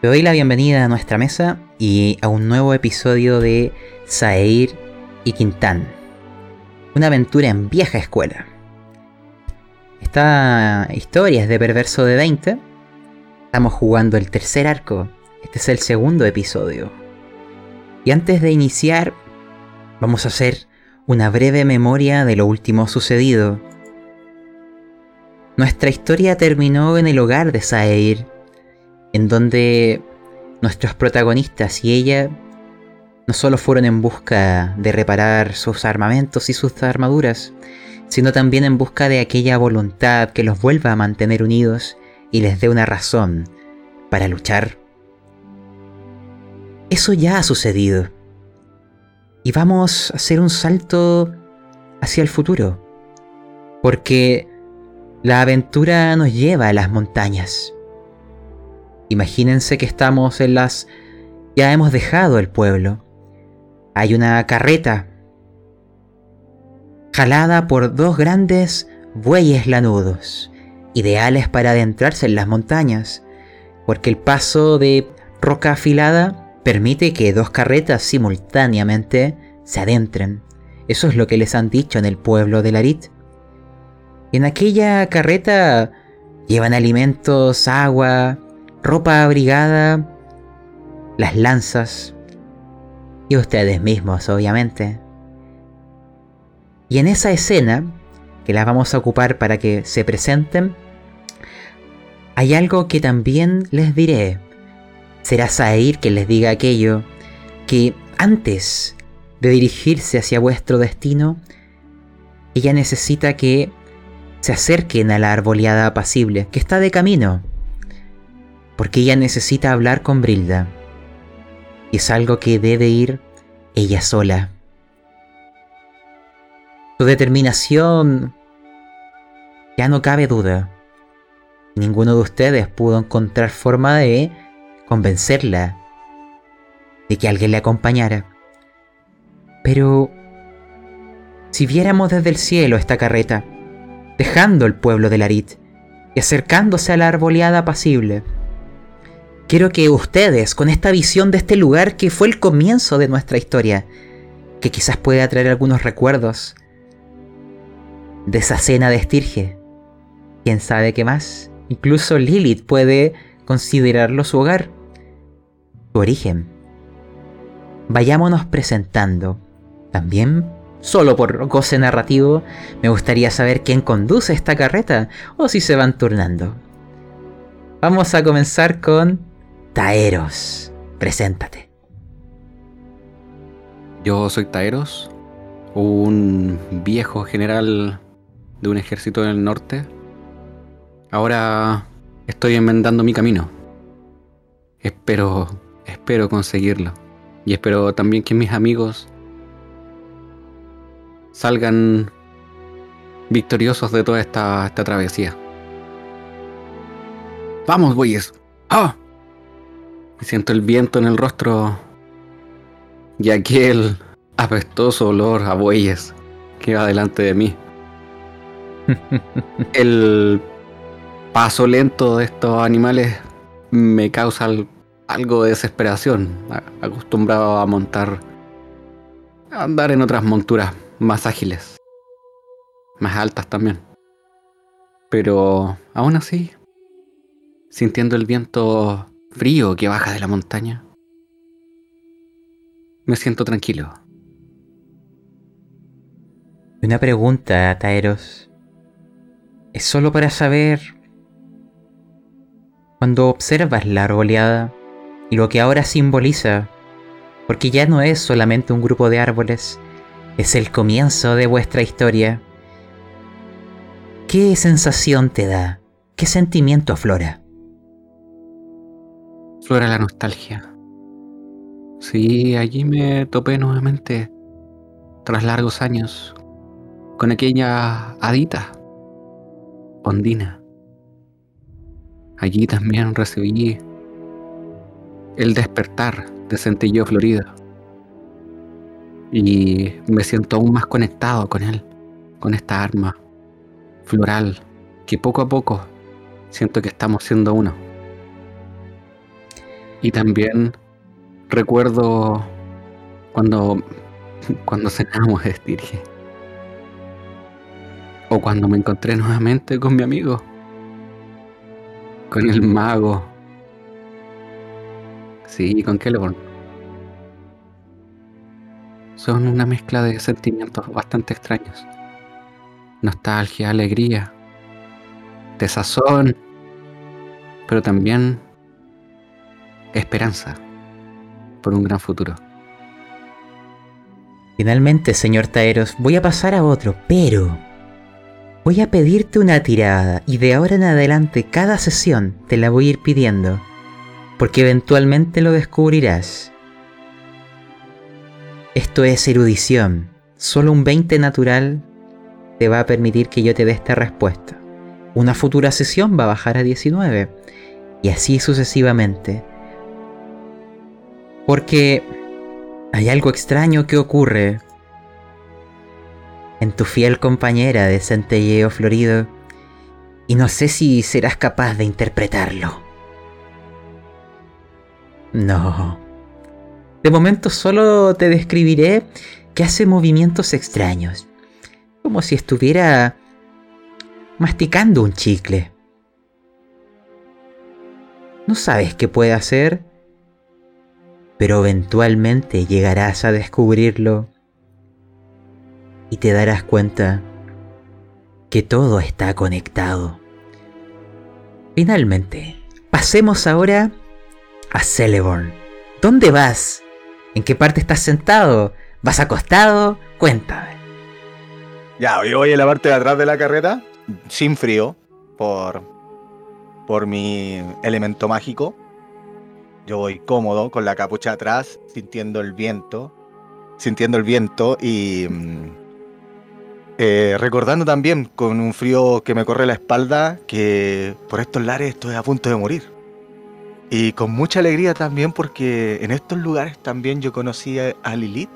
Te doy la bienvenida a nuestra mesa y a un nuevo episodio de Saeir y Quintán. Una aventura en vieja escuela. Esta historia es de Perverso de 20. Estamos jugando el tercer arco. Este es el segundo episodio. Y antes de iniciar, vamos a hacer una breve memoria de lo último sucedido. Nuestra historia terminó en el hogar de Saeir en donde nuestros protagonistas y ella no solo fueron en busca de reparar sus armamentos y sus armaduras, sino también en busca de aquella voluntad que los vuelva a mantener unidos y les dé una razón para luchar. Eso ya ha sucedido. Y vamos a hacer un salto hacia el futuro. Porque la aventura nos lleva a las montañas. Imagínense que estamos en las... Ya hemos dejado el pueblo. Hay una carreta jalada por dos grandes bueyes lanudos, ideales para adentrarse en las montañas, porque el paso de roca afilada permite que dos carretas simultáneamente se adentren. Eso es lo que les han dicho en el pueblo de Larit. En aquella carreta llevan alimentos, agua, ropa abrigada, las lanzas y ustedes mismos, obviamente. Y en esa escena, que la vamos a ocupar para que se presenten, hay algo que también les diré. Será Sair que les diga aquello que antes de dirigirse hacia vuestro destino, ella necesita que se acerquen a la arboleada apacible, que está de camino porque ella necesita hablar con Brilda. Y es algo que debe ir ella sola. Su determinación ya no cabe duda. Ninguno de ustedes pudo encontrar forma de convencerla de que alguien le acompañara. Pero si viéramos desde el cielo esta carreta, dejando el pueblo de Larit y acercándose a la arboleada apacible, Quiero que ustedes, con esta visión de este lugar que fue el comienzo de nuestra historia, que quizás pueda traer algunos recuerdos de esa cena de estirge, quién sabe qué más, incluso Lilith puede considerarlo su hogar, su origen. Vayámonos presentando. También, solo por goce narrativo, me gustaría saber quién conduce esta carreta o si se van turnando. Vamos a comenzar con Taeros, preséntate. Yo soy Taeros, un viejo general de un ejército del norte. Ahora estoy enmendando mi camino. Espero, espero conseguirlo. Y espero también que mis amigos salgan victoriosos de toda esta, esta travesía. Vamos, bueyes. ¡Ah! Siento el viento en el rostro y aquel apestoso olor a bueyes que va delante de mí. el paso lento de estos animales me causa algo de desesperación, acostumbrado a montar, a andar en otras monturas más ágiles, más altas también. Pero aún así, sintiendo el viento frío que baja de la montaña, me siento tranquilo. Una pregunta, Taeros. Es solo para saber... Cuando observas la arboleada y lo que ahora simboliza, porque ya no es solamente un grupo de árboles, es el comienzo de vuestra historia. ¿Qué sensación te da? ¿Qué sentimiento aflora? Flora la nostalgia. Sí, allí me topé nuevamente, tras largos años, con aquella hadita, Ondina. Allí también recibí el despertar de Centillo Florida. Y me siento aún más conectado con él, con esta arma floral, que poco a poco siento que estamos siendo uno. Y también recuerdo cuando, cuando cenamos estirge. O cuando me encontré nuevamente con mi amigo. Con el mago. Sí, con Celeborn. Son una mezcla de sentimientos bastante extraños. Nostalgia, alegría, desazón, pero también esperanza por un gran futuro. Finalmente, señor Taeros, voy a pasar a otro, pero voy a pedirte una tirada y de ahora en adelante cada sesión te la voy a ir pidiendo, porque eventualmente lo descubrirás. Esto es erudición, solo un 20 natural te va a permitir que yo te dé esta respuesta. Una futura sesión va a bajar a 19 y así sucesivamente. Porque hay algo extraño que ocurre en tu fiel compañera de centelleo florido y no sé si serás capaz de interpretarlo. No. De momento solo te describiré que hace movimientos extraños, como si estuviera masticando un chicle. No sabes qué puede hacer, pero eventualmente llegarás a descubrirlo y te darás cuenta que todo está conectado. Finalmente, pasemos ahora a Celeborn. ¿Dónde vas? ¿En qué parte estás sentado? ¿Vas acostado? Cuéntame. Ya, yo voy en la parte de atrás de la carreta, sin frío, por, por mi elemento mágico. Yo voy cómodo, con la capucha atrás, sintiendo el viento, sintiendo el viento y mm, eh, recordando también con un frío que me corre la espalda que por estos lares estoy a punto de morir. Y con mucha alegría también porque en estos lugares también yo conocí a Lilith,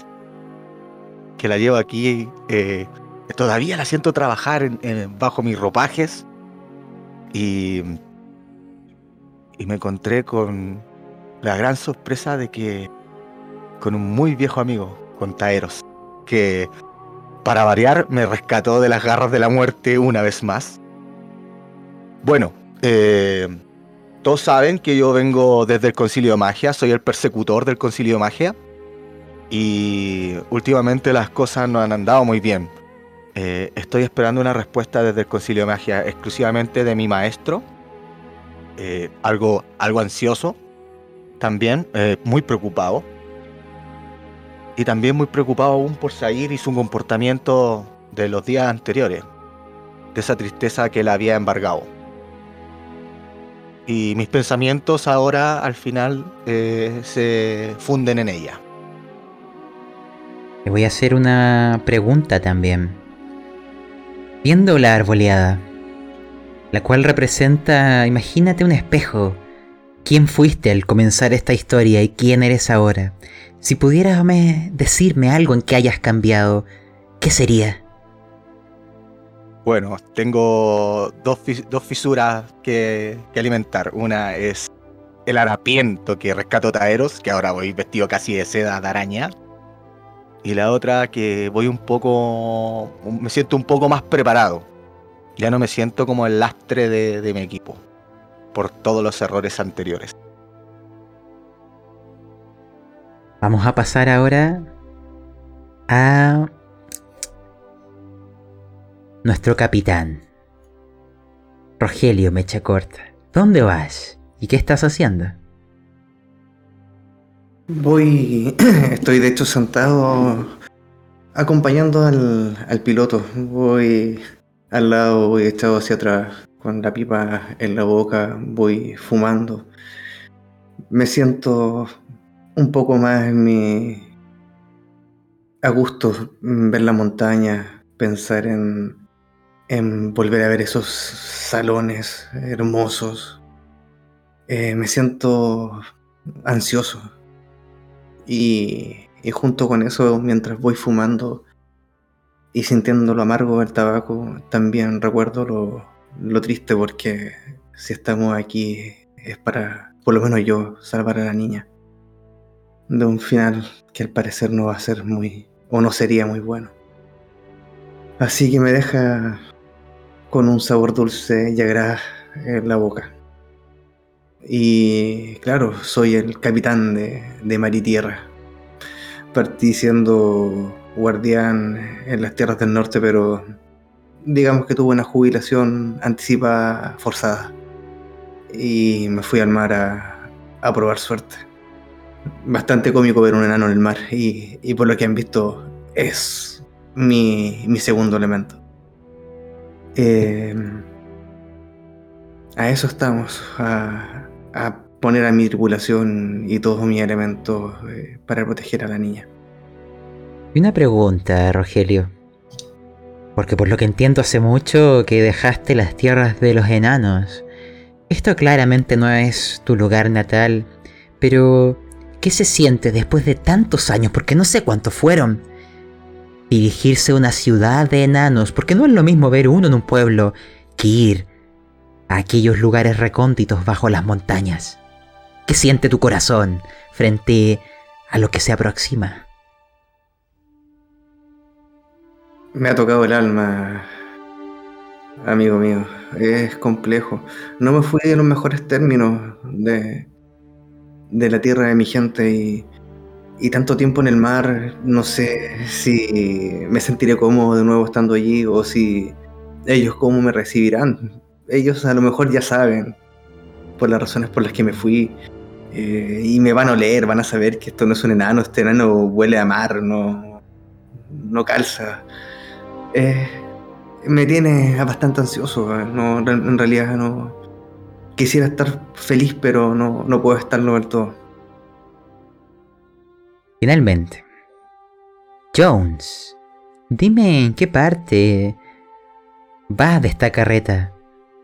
que la llevo aquí, eh, todavía la siento trabajar bajo mis ropajes. Y, y me encontré con la gran sorpresa de que con un muy viejo amigo, con Taeros, que para variar, me rescató de las garras de la muerte una vez más. Bueno, eh, todos saben que yo vengo desde el Concilio de Magia, soy el persecutor del Concilio de Magia. Y últimamente las cosas no han andado muy bien. Eh, estoy esperando una respuesta desde el Concilio de Magia exclusivamente de mi maestro. Eh, algo, algo ansioso también, muy preocupado y también muy preocupado aún por Sair y su comportamiento de los días anteriores, de esa tristeza que la había embargado. Y mis pensamientos ahora al final eh, se funden en ella. Le voy a hacer una pregunta también. Viendo la arboleada, la cual representa, imagínate un espejo. ¿Quién fuiste al comenzar esta historia y quién eres ahora? Si pudieras decirme algo en que hayas cambiado, ¿qué sería? Bueno, tengo dos, fisuras que, alimentar. Una es el harapiento que rescato Taeros, que ahora voy vestido casi de seda de araña. Y la otra que voy un poco. Me siento un poco más preparado. Ya no me siento como el lastre de mi equipo. Por todos los errores anteriores. Vamos a pasar ahora a nuestro capitán, Rogelio Mecha Corta. ¿Dónde vas? ¿Y qué estás haciendo? Voy, estoy de hecho sentado acompañando al, al piloto. Voy al lado, voy echado hacia atrás, con la pipa en la boca, voy fumando. Me siento un poco más en mi a gusto ver la montaña, pensar en, en volver a ver esos salones hermosos. Eh, me siento ansioso. Y, y, junto con eso, mientras voy fumando y sintiendo lo amargo del tabaco, también recuerdo lo, lo triste porque si estamos aquí es para por lo menos yo, salvar a la niña. De un final que al parecer no va a ser muy, o no sería muy bueno. Así que me deja con un sabor dulce y agradable en la boca. Y claro, soy el capitán de, de Mar y Tierra. Partí siendo guardián en las tierras del norte, pero digamos que tuve una jubilación anticipada forzada. Y me fui al mar a, a probar suerte. Bastante cómico ver un enano en el mar y, y por lo que han visto es mi, mi segundo elemento. Eh, a eso estamos, a, a, poner a mi tripulación y todos mis elementos eh, para proteger a la niña. Y una pregunta, Rogelio. Porque por lo que entiendo hace mucho que dejaste las tierras de los enanos. Esto claramente no es tu lugar natal, pero ¿qué se siente después de tantos años? Porque no sé cuántos fueron. Dirigirse a una ciudad de enanos, porque no es lo mismo ver uno en un pueblo que ir a aquellos lugares recónditos bajo las montañas. ¿Qué siente tu corazón frente a lo que se aproxima? Me ha tocado el alma, amigo mío. Es complejo. No me fui en los mejores términos de, de la tierra de mi gente y, y tanto tiempo en el mar, no sé si me sentiré cómodo de nuevo estando allí o si ellos cómo me recibirán. Ellos a lo mejor ya saben por las razones por las que me fui eh, y me van a oler, van a saber que esto no es un enano, este enano huele a mar, no, no calza eh, me tiene bastante ansioso. eh, No, en realidad no. Quisiera estar feliz, pero no, no puedo estarlo del todo. Finalmente. Jones, dime en qué parte vas de esta carreta.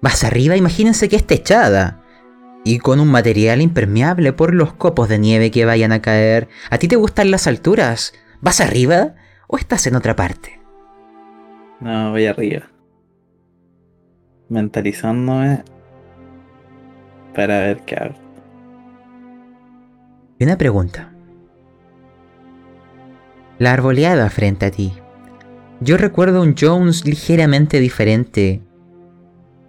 Vas arriba, imagínense que es techada. Y con un material impermeable por los copos de nieve que vayan a caer. ¿A ti te gustan las alturas? ¿Vas arriba o estás en otra parte? No, voy arriba. Mentalizándome para ver qué hago. Y una pregunta. La arboleada frente a ti. Yo recuerdo un Jones ligeramente diferente.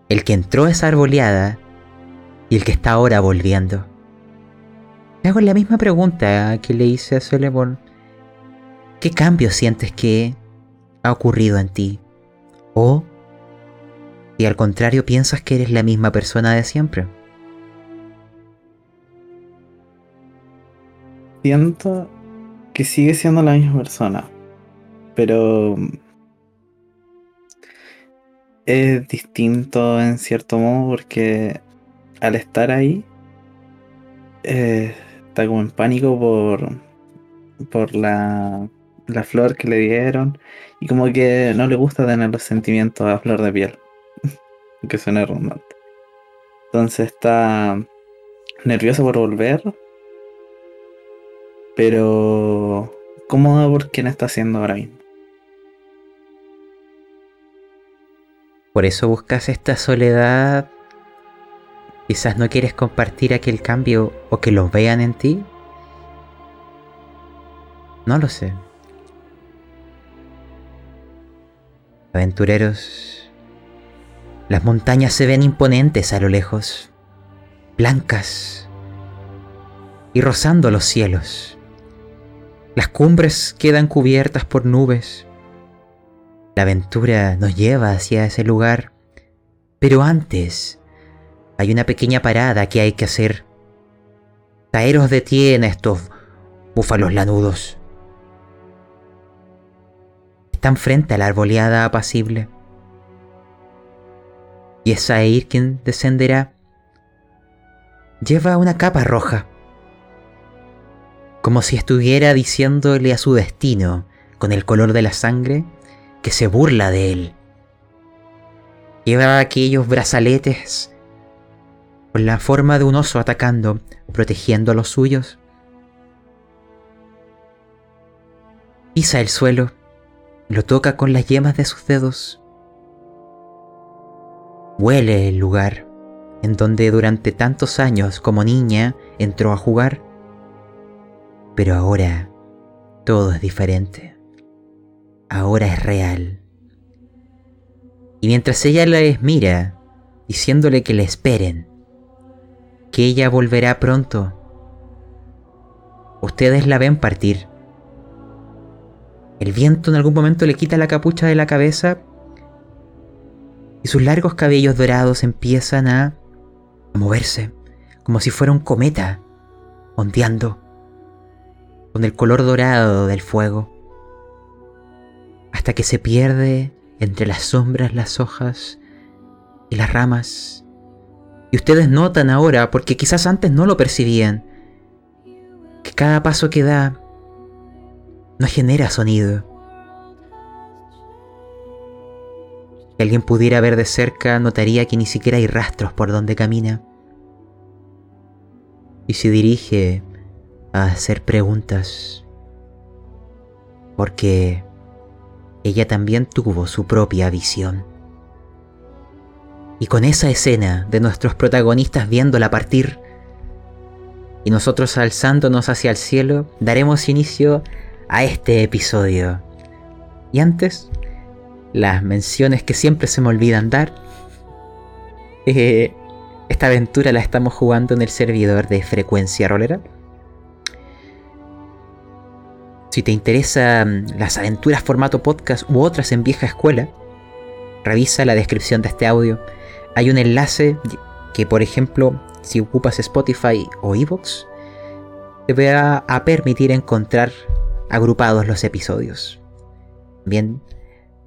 El que entró a esa arboleada y el que está ahora volviendo. Hago la misma pregunta que le hice a Solemon. ¿Qué cambio sientes que ha ocurrido en ti? O si al contrario piensas que eres la misma persona de siempre. Siento que sigue siendo la misma persona, pero es distinto en cierto modo porque al estar ahí eh, está como en pánico por, por la, la flor que le dieron y como que no le gusta tener los sentimientos a flor de piel, que suena redundante. Entonces está nervioso por volver, pero cómodo por quien está haciendo ahora mismo. Por eso buscas esta soledad. Quizás no quieres compartir aquel cambio o que lo vean en ti. No lo sé. Aventureros, las montañas se ven imponentes a lo lejos, blancas y rozando los cielos. Las cumbres quedan cubiertas por nubes. La aventura nos lleva hacia ese lugar, pero antes hay una pequeña parada que hay que hacer. Taeros detiene a estos búfalos lanudos. Están frente a la arboleada apacible. Y es Air quien descenderá. Lleva una capa roja, como si estuviera diciéndole a su destino, con el color de la sangre, que se burla de él. Lleva aquellos brazaletes con la forma de un oso atacando, protegiendo a los suyos. Pisa el suelo, lo toca con las yemas de sus dedos. Huele el lugar, en donde durante tantos años como niña entró a jugar. Pero ahora todo es diferente. Ahora es real. Y mientras ella les mira, diciéndole que le esperen, que ella volverá pronto, ustedes la ven partir. El viento en algún momento le quita la capucha de la cabeza y sus largos cabellos dorados empiezan a, moverse, como si fuera un cometa, ondeando, con el color dorado del fuego, hasta que se pierde entre las sombras, las hojas y las ramas. Y ustedes notan ahora, porque quizás antes no lo percibían, que cada paso que da no genera sonido. Si alguien pudiera ver de cerca, notaría que ni siquiera hay rastros por donde camina. Y se dirige a hacer preguntas. Porque ella también tuvo su propia visión. Y con esa escena de nuestros protagonistas viéndola partir, y nosotros alzándonos hacia el cielo, daremos inicio a este episodio. Y antes, las menciones que siempre se me olvidan dar. Eh, esta aventura la estamos jugando en el servidor de frecuencia rolera. Si te interesan las aventuras formato podcast u otras en vieja escuela, revisa la descripción de este audio. Hay un enlace que, por ejemplo, si ocupas Spotify o Evox, te va a permitir encontrar agrupados los episodios. Bien,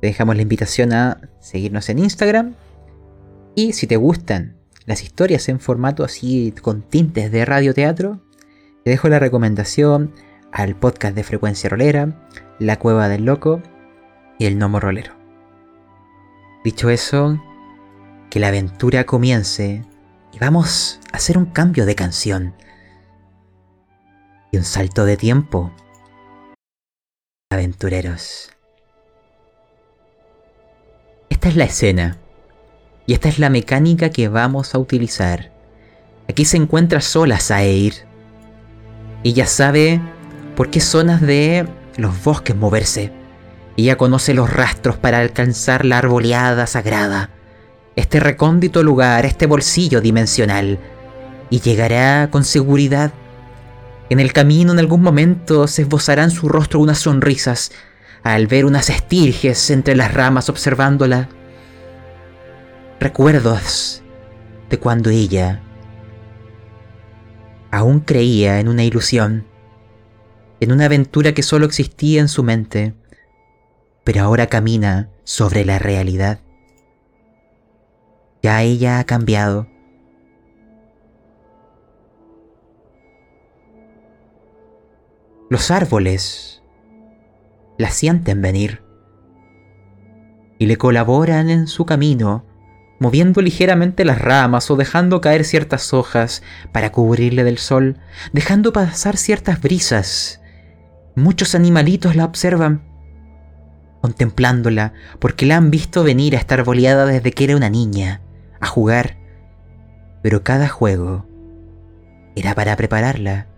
te dejamos la invitación a seguirnos en Instagram. Y si te gustan las historias en formato así con tintes de radioteatro, te dejo la recomendación al podcast de Frecuencia Rolera, La Cueva del Loco y El Nomo Rolero. Dicho eso, que la aventura comience y vamos a hacer un cambio de canción y un salto de tiempo. Aventureros. Esta es la escena. Y esta es la mecánica que vamos a utilizar. Aquí se encuentra sola Saeir. Ella sabe por qué zonas de los bosques moverse. Ella conoce los rastros para alcanzar la arboleada sagrada. Este recóndito lugar, este bolsillo dimensional. Y llegará con seguridad. En el camino en algún momento se esbozarán su rostro unas sonrisas al ver unas estirges entre las ramas observándola. Recuerdos de cuando ella aún creía en una ilusión, en una aventura que solo existía en su mente, pero ahora camina sobre la realidad. Ya ella ha cambiado. Los árboles la sienten venir y le colaboran en su camino, moviendo ligeramente las ramas o dejando caer ciertas hojas para cubrirle del sol, dejando pasar ciertas brisas. Muchos animalitos la observan, contemplándola, porque la han visto venir a estar boleada desde que era una niña, a jugar. Pero cada juego era para prepararla,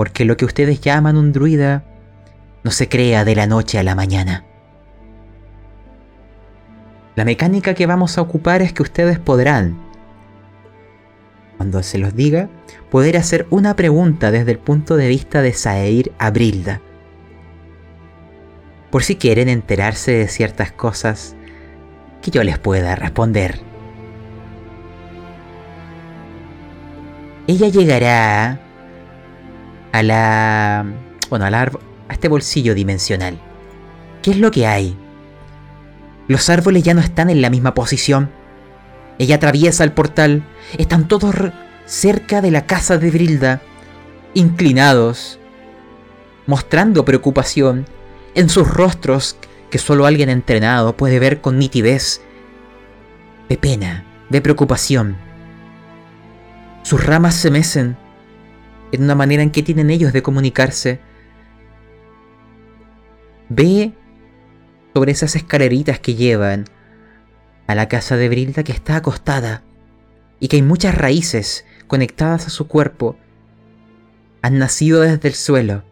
porque lo que ustedes llaman un druida no se crea de la noche a la mañana. La mecánica que vamos a ocupar es que ustedes podrán, cuando se los diga, poder hacer una pregunta desde el punto de vista de Saeir a Brilda. Por si quieren enterarse de ciertas cosas que yo les pueda responder. Ella llegará a la... bueno, al, árbol a este bolsillo dimensional. ¿Qué es lo que hay? Los árboles ya no están en la misma posición. Ella atraviesa el portal. Están todos cerca de la casa de Brilda, inclinados, mostrando preocupación en sus rostros que solo alguien entrenado puede ver con nitidez, de pena, de preocupación. Sus ramas se mecen en una manera en que tienen ellos de comunicarse ve sobre esas escaleritas que llevan a la casa de Brilda que está acostada, y que hay muchas raíces conectadas a su cuerpo, han nacido desde el suelo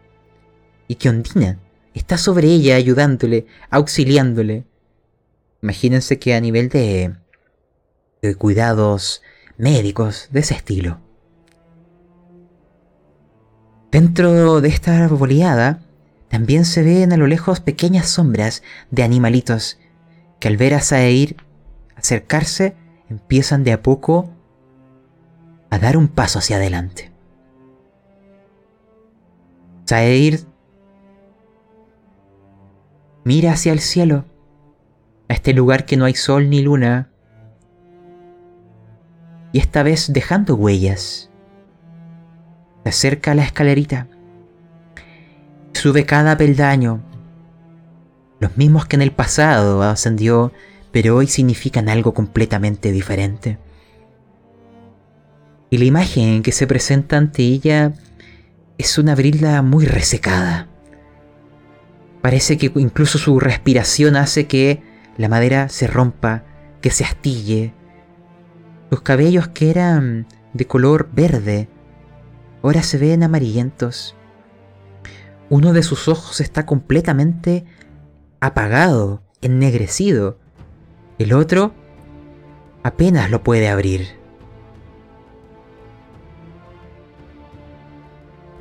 y que Ondina está sobre ella ayudándole, auxiliándole. Imagínense que a nivel de, de cuidados médicos de ese estilo. Dentro de esta arboleada también se ven a lo lejos pequeñas sombras de animalitos que al ver a Saeir acercarse empiezan de a poco a dar un paso hacia adelante. Saeir mira hacia el cielo, a este lugar que no hay sol ni luna, y esta vez dejando huellas. Acerca a la escalerita, sube cada peldaño, los mismos que en el pasado ascendió, pero hoy significan algo completamente diferente. Y la imagen que se presenta ante ella es una brila muy resecada. Parece que incluso su respiración hace que la madera se rompa, que se astille. Sus cabellos que eran de color verde, ahora se ven amarillentos. Uno de sus ojos está completamente apagado, ennegrecido. El otro apenas lo puede abrir.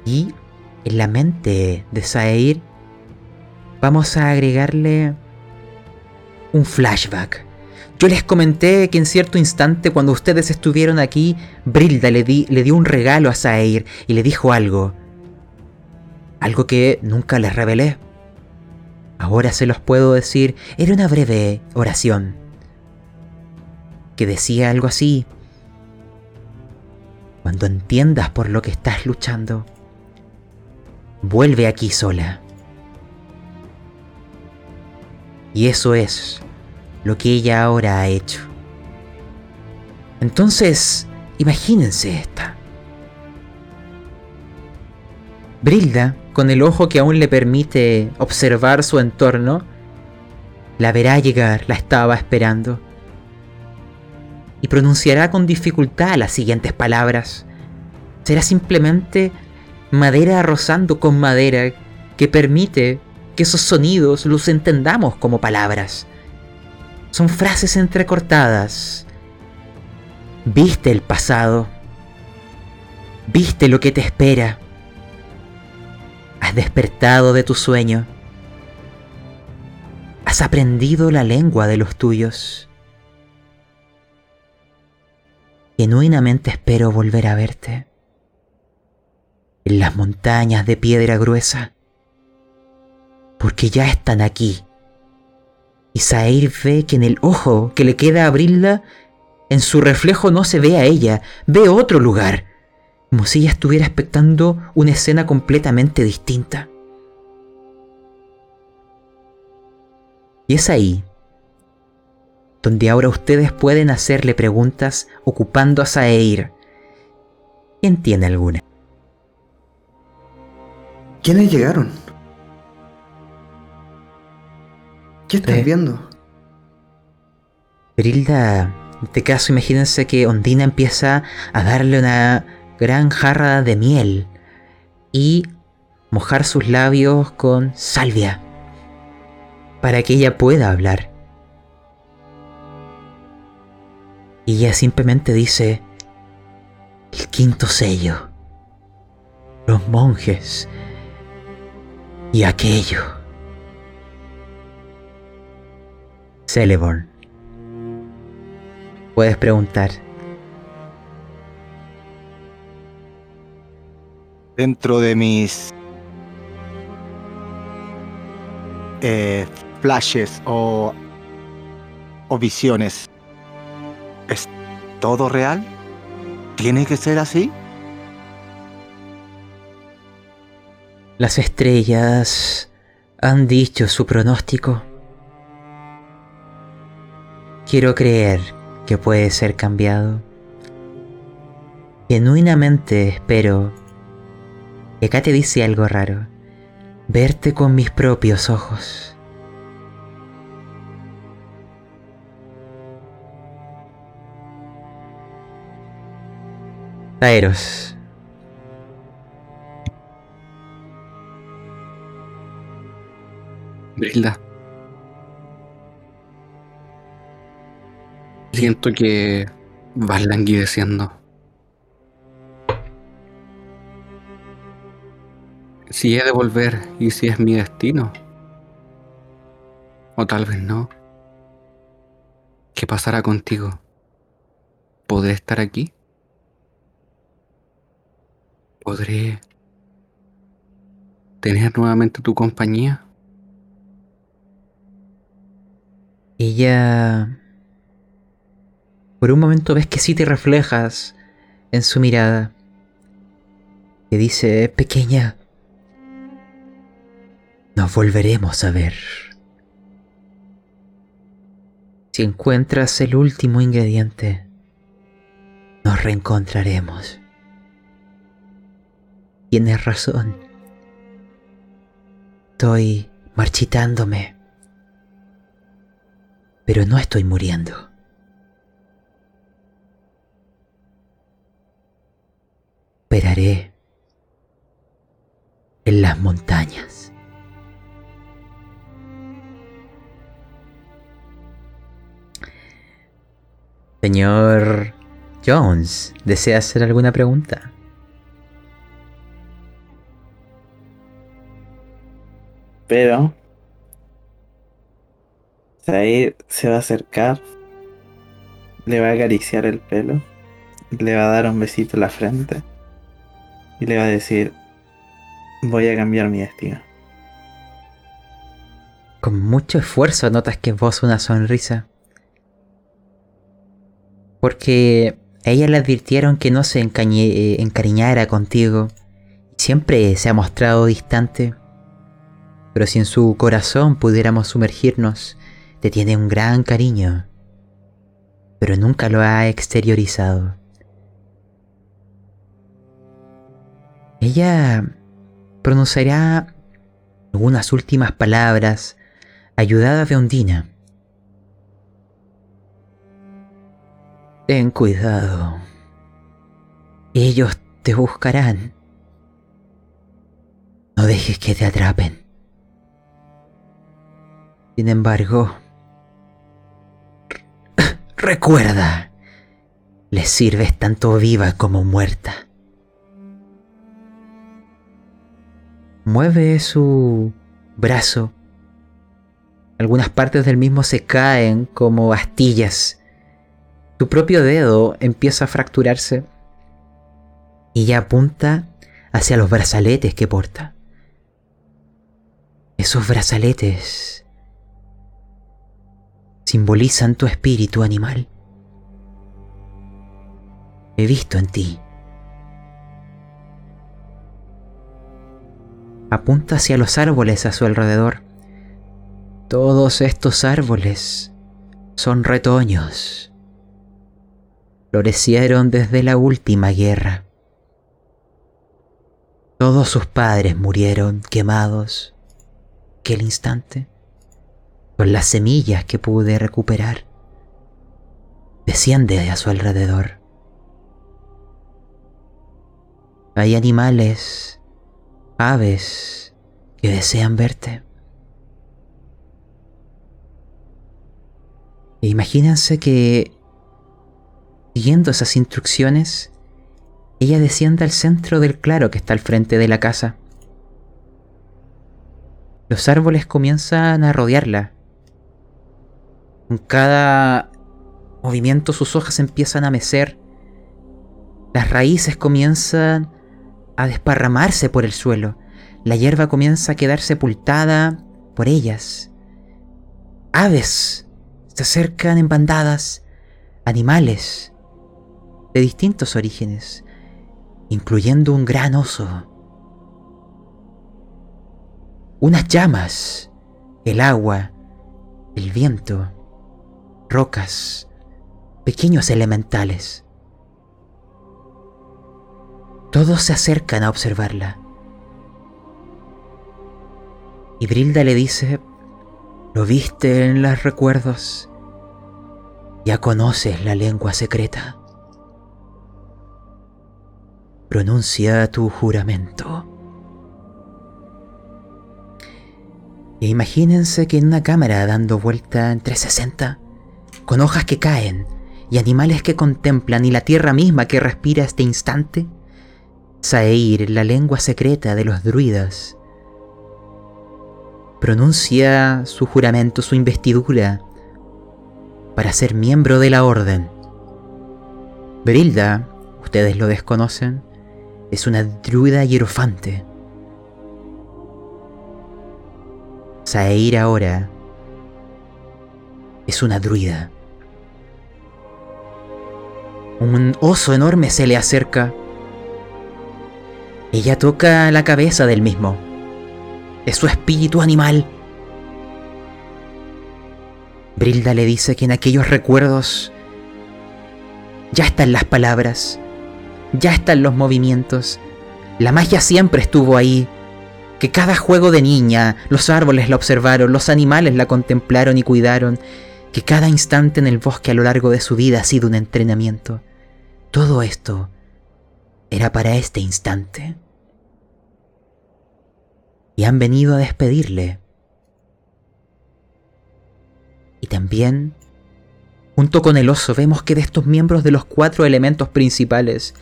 Y en la mente de Saeir vamos a agregarle un flashback. Yo les comenté que en cierto instante cuando ustedes estuvieron aquí, Brilda le, le dio un regalo a Saeir y le dijo algo. Algo que nunca les revelé. Ahora se los puedo decir, era una breve oración. Que decía algo así. Cuando entiendas por lo que estás luchando, vuelve aquí sola. Y eso es lo que ella ahora ha hecho. Entonces, imagínense esta. Brilda, con el ojo que aún le permite observar su entorno, la verá llegar, la estaba esperando. Y pronunciará con dificultad las siguientes palabras. Será simplemente madera rozando con madera que permite que esos sonidos los entendamos como palabras. Son frases entrecortadas. Viste el pasado. Viste lo que te espera. Has despertado de tu sueño. Has aprendido la lengua de los tuyos. Genuinamente espero volver a verte en las montañas de piedra gruesa, porque ya están aquí. Y Sair ve que en el ojo que le queda a en su reflejo no se ve a ella, ve otro lugar, como si ella estuviera expectando una escena completamente distinta. Y es ahí donde ahora ustedes pueden hacerle preguntas ocupando a Saeir. ¿Quién tiene alguna? ¿Quiénes llegaron? ¿Qué estás viendo? Brilda, en este caso imagínense que Ondina empieza a darle una gran jarra de miel y mojar sus labios con salvia para que ella pueda hablar. Y ella simplemente dice, el quinto sello, los monjes y aquello. Celeborn. Puedes preguntar. Dentro de mis eh, flashes o, o visiones, ¿es todo real? ¿Tiene que ser así? Las estrellas han dicho su pronóstico. Quiero creer que puede ser cambiado. Genuinamente espero, y acá te dice algo raro, verte con mis propios ojos. Brilda. Siento que vas languideciendo. Si he de volver y si es mi destino. O tal vez no. ¿Qué pasará contigo? ¿Podré estar aquí? ¿Podré tener nuevamente tu compañía? Ella... Por un momento ves que sí te reflejas en su mirada. Que dice, pequeña, nos volveremos a ver. Si encuentras el último ingrediente, nos reencontraremos. Tienes razón. Estoy marchitándome. Pero no estoy muriendo. Esperaré en las montañas. Señor Jones, ¿desea hacer alguna pregunta? Pero Zahir se va a acercar, le va a acariciar el pelo, le va a dar un besito en la frente y le va a decir, voy a cambiar mi destino. Con mucho esfuerzo notas que vos una sonrisa. Porque a ella le advirtieron que no se eh, encariñara contigo. Siempre se ha mostrado distante. Pero si en su corazón pudiéramos sumergirnos, te tiene un gran cariño. Pero nunca lo ha exteriorizado. Ella pronunciará algunas últimas palabras ayudada de Ondina. Ten cuidado. Ellos te buscarán. No dejes que te atrapen. Sin embargo, recuerda, les sirves tanto viva como muerta. Mueve su brazo. Algunas partes del mismo se caen como astillas. Tu propio dedo empieza a fracturarse y ya apunta hacia los brazaletes que porta. Esos brazaletes simbolizan tu espíritu animal. He visto en ti. Apunta hacia los árboles a su alrededor. Todos estos árboles son retoños. Florecieron desde la última guerra. Todos sus padres murieron quemados aquel instante con las semillas que pude recuperar. Desciende a su alrededor. Hay animales, aves que desean verte. E imagínense que, siguiendo esas instrucciones, ella desciende al centro del claro que está al frente de la casa. Los árboles comienzan a rodearla. Con cada movimiento sus hojas empiezan a mecer. Las raíces comienzan a desparramarse por el suelo. La hierba comienza a quedar sepultada por ellas. Aves se acercan en bandadas. Animales de distintos orígenes, incluyendo un gran oso. Unas llamas, el agua, el viento, rocas, pequeños elementales. Todos se acercan a observarla. Y Brilda le dice, ¿lo viste en los recuerdos? Ya conoces la lengua secreta. Pronuncia tu juramento. E imagínense que en una cámara dando vuelta en 360, con hojas que caen y animales que contemplan y la tierra misma que respira este instante, Saeir, la lengua secreta de los druidas, pronuncia su juramento, su investidura, para ser miembro de la orden. Brilda, ustedes lo desconocen, es una druida hierofante. Saeir ahora es una druida. Un oso enorme se le acerca. Ella toca la cabeza del mismo. Es su espíritu animal. Brilda le dice que en aquellos recuerdos ya están las palabras, ya están los movimientos. La magia siempre estuvo ahí. Que cada juego de niña, los árboles la observaron, los animales la contemplaron y cuidaron. Que cada instante en el bosque a lo largo de su vida ha sido un entrenamiento. Todo esto era para este instante. Y han venido a despedirle. Y también Junto con el oso vemos que de estos miembros de los cuatro elementos principales,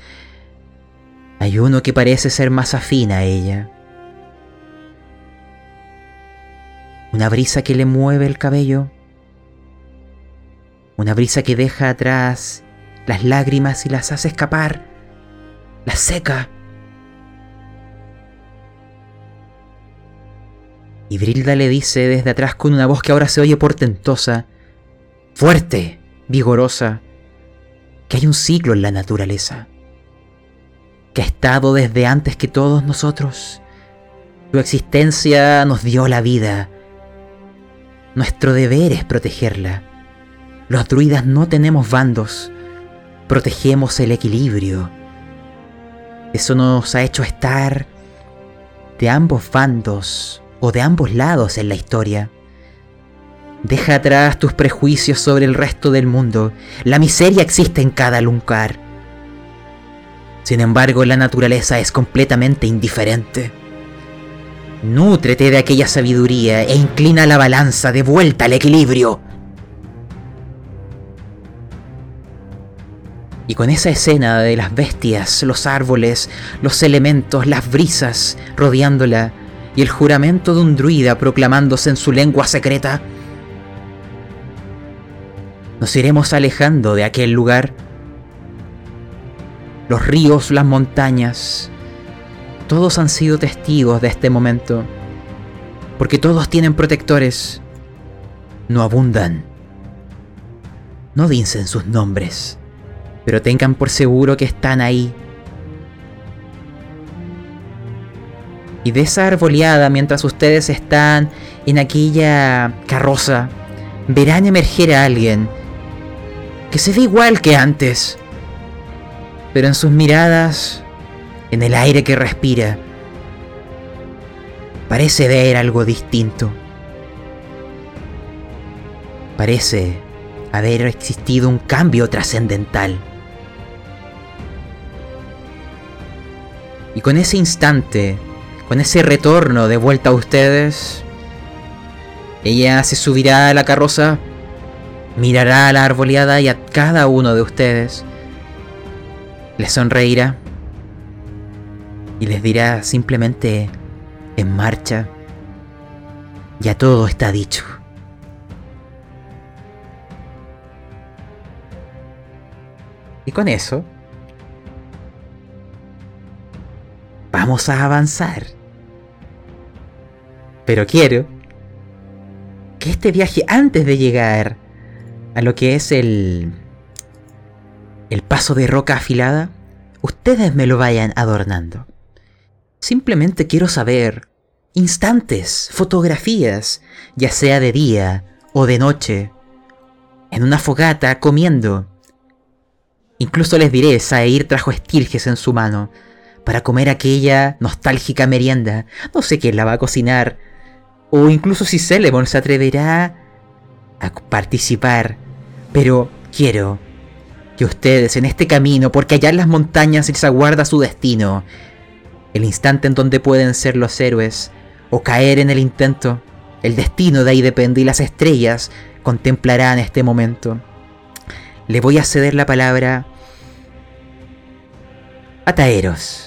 hay uno que parece ser más afín a ella. Una brisa que le mueve el cabello. Una brisa que deja atrás las lágrimas y las hace escapar. Las seca. Y Brilda le dice desde atrás con una voz que ahora se oye portentosa. Fuerte vigorosa, que hay un ciclo en la naturaleza, que ha estado desde antes que todos nosotros. Su existencia nos dio la vida. Nuestro deber es protegerla. Los druidas no tenemos bandos, protegemos el equilibrio. Eso nos ha hecho estar de ambos bandos o de ambos lados en la historia. Deja atrás tus prejuicios sobre el resto del mundo. La miseria existe en cada lugar. Sin embargo, la naturaleza es completamente indiferente. Nútrete de aquella sabiduría e inclina la balanza de vuelta al equilibrio. Y con esa escena de las bestias, los árboles, los elementos, las brisas rodeándola, y el juramento de un druida proclamándose en su lengua secreta, nos iremos alejando de aquel lugar. Los ríos, las montañas, todos han sido testigos de este momento, porque todos tienen protectores. No abundan. No dicen sus nombres, pero tengan por seguro que están ahí. Y de esa arboleada, mientras ustedes están en aquella carroza, verán emerger a alguien que se ve igual que antes. Pero en sus miradas, en el aire que respira, parece ver algo distinto. Parece haber existido un cambio trascendental. Y con ese instante, con ese retorno de vuelta a ustedes, ella se subirá a la carroza mirará a la arboleada y a cada uno de ustedes. Les sonreirá y les dirá simplemente en marcha. Ya todo está dicho. Y con eso, vamos a avanzar. Pero quiero que este viaje antes de llegar a lo que es el, el paso de roca afilada, ustedes me lo vayan adornando. Simplemente quiero saber instantes, fotografías, ya sea de día o de noche, en una fogata comiendo. Incluso les diré, Saeir trajo estirges en su mano para comer aquella nostálgica merienda. No sé quién la va a cocinar. O incluso si Celemon se atreverá a participar pero quiero que ustedes en este camino, porque allá en las montañas les aguarda su destino, el instante en donde pueden ser los héroes o caer en el intento, el destino de ahí depende y las estrellas contemplarán este momento. Le voy a ceder la palabra a Taeros.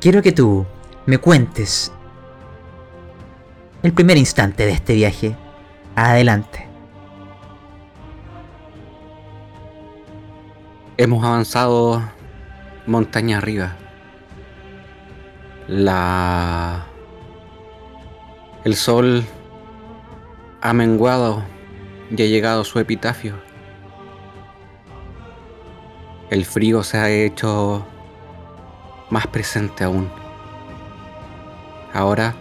Quiero que tú me cuentes el primer instante de este viaje. Adelante. Hemos avanzado montaña arriba. La... El sol ha menguado y ha llegado su epitafio. El frío se ha hecho más presente aún. Ahora,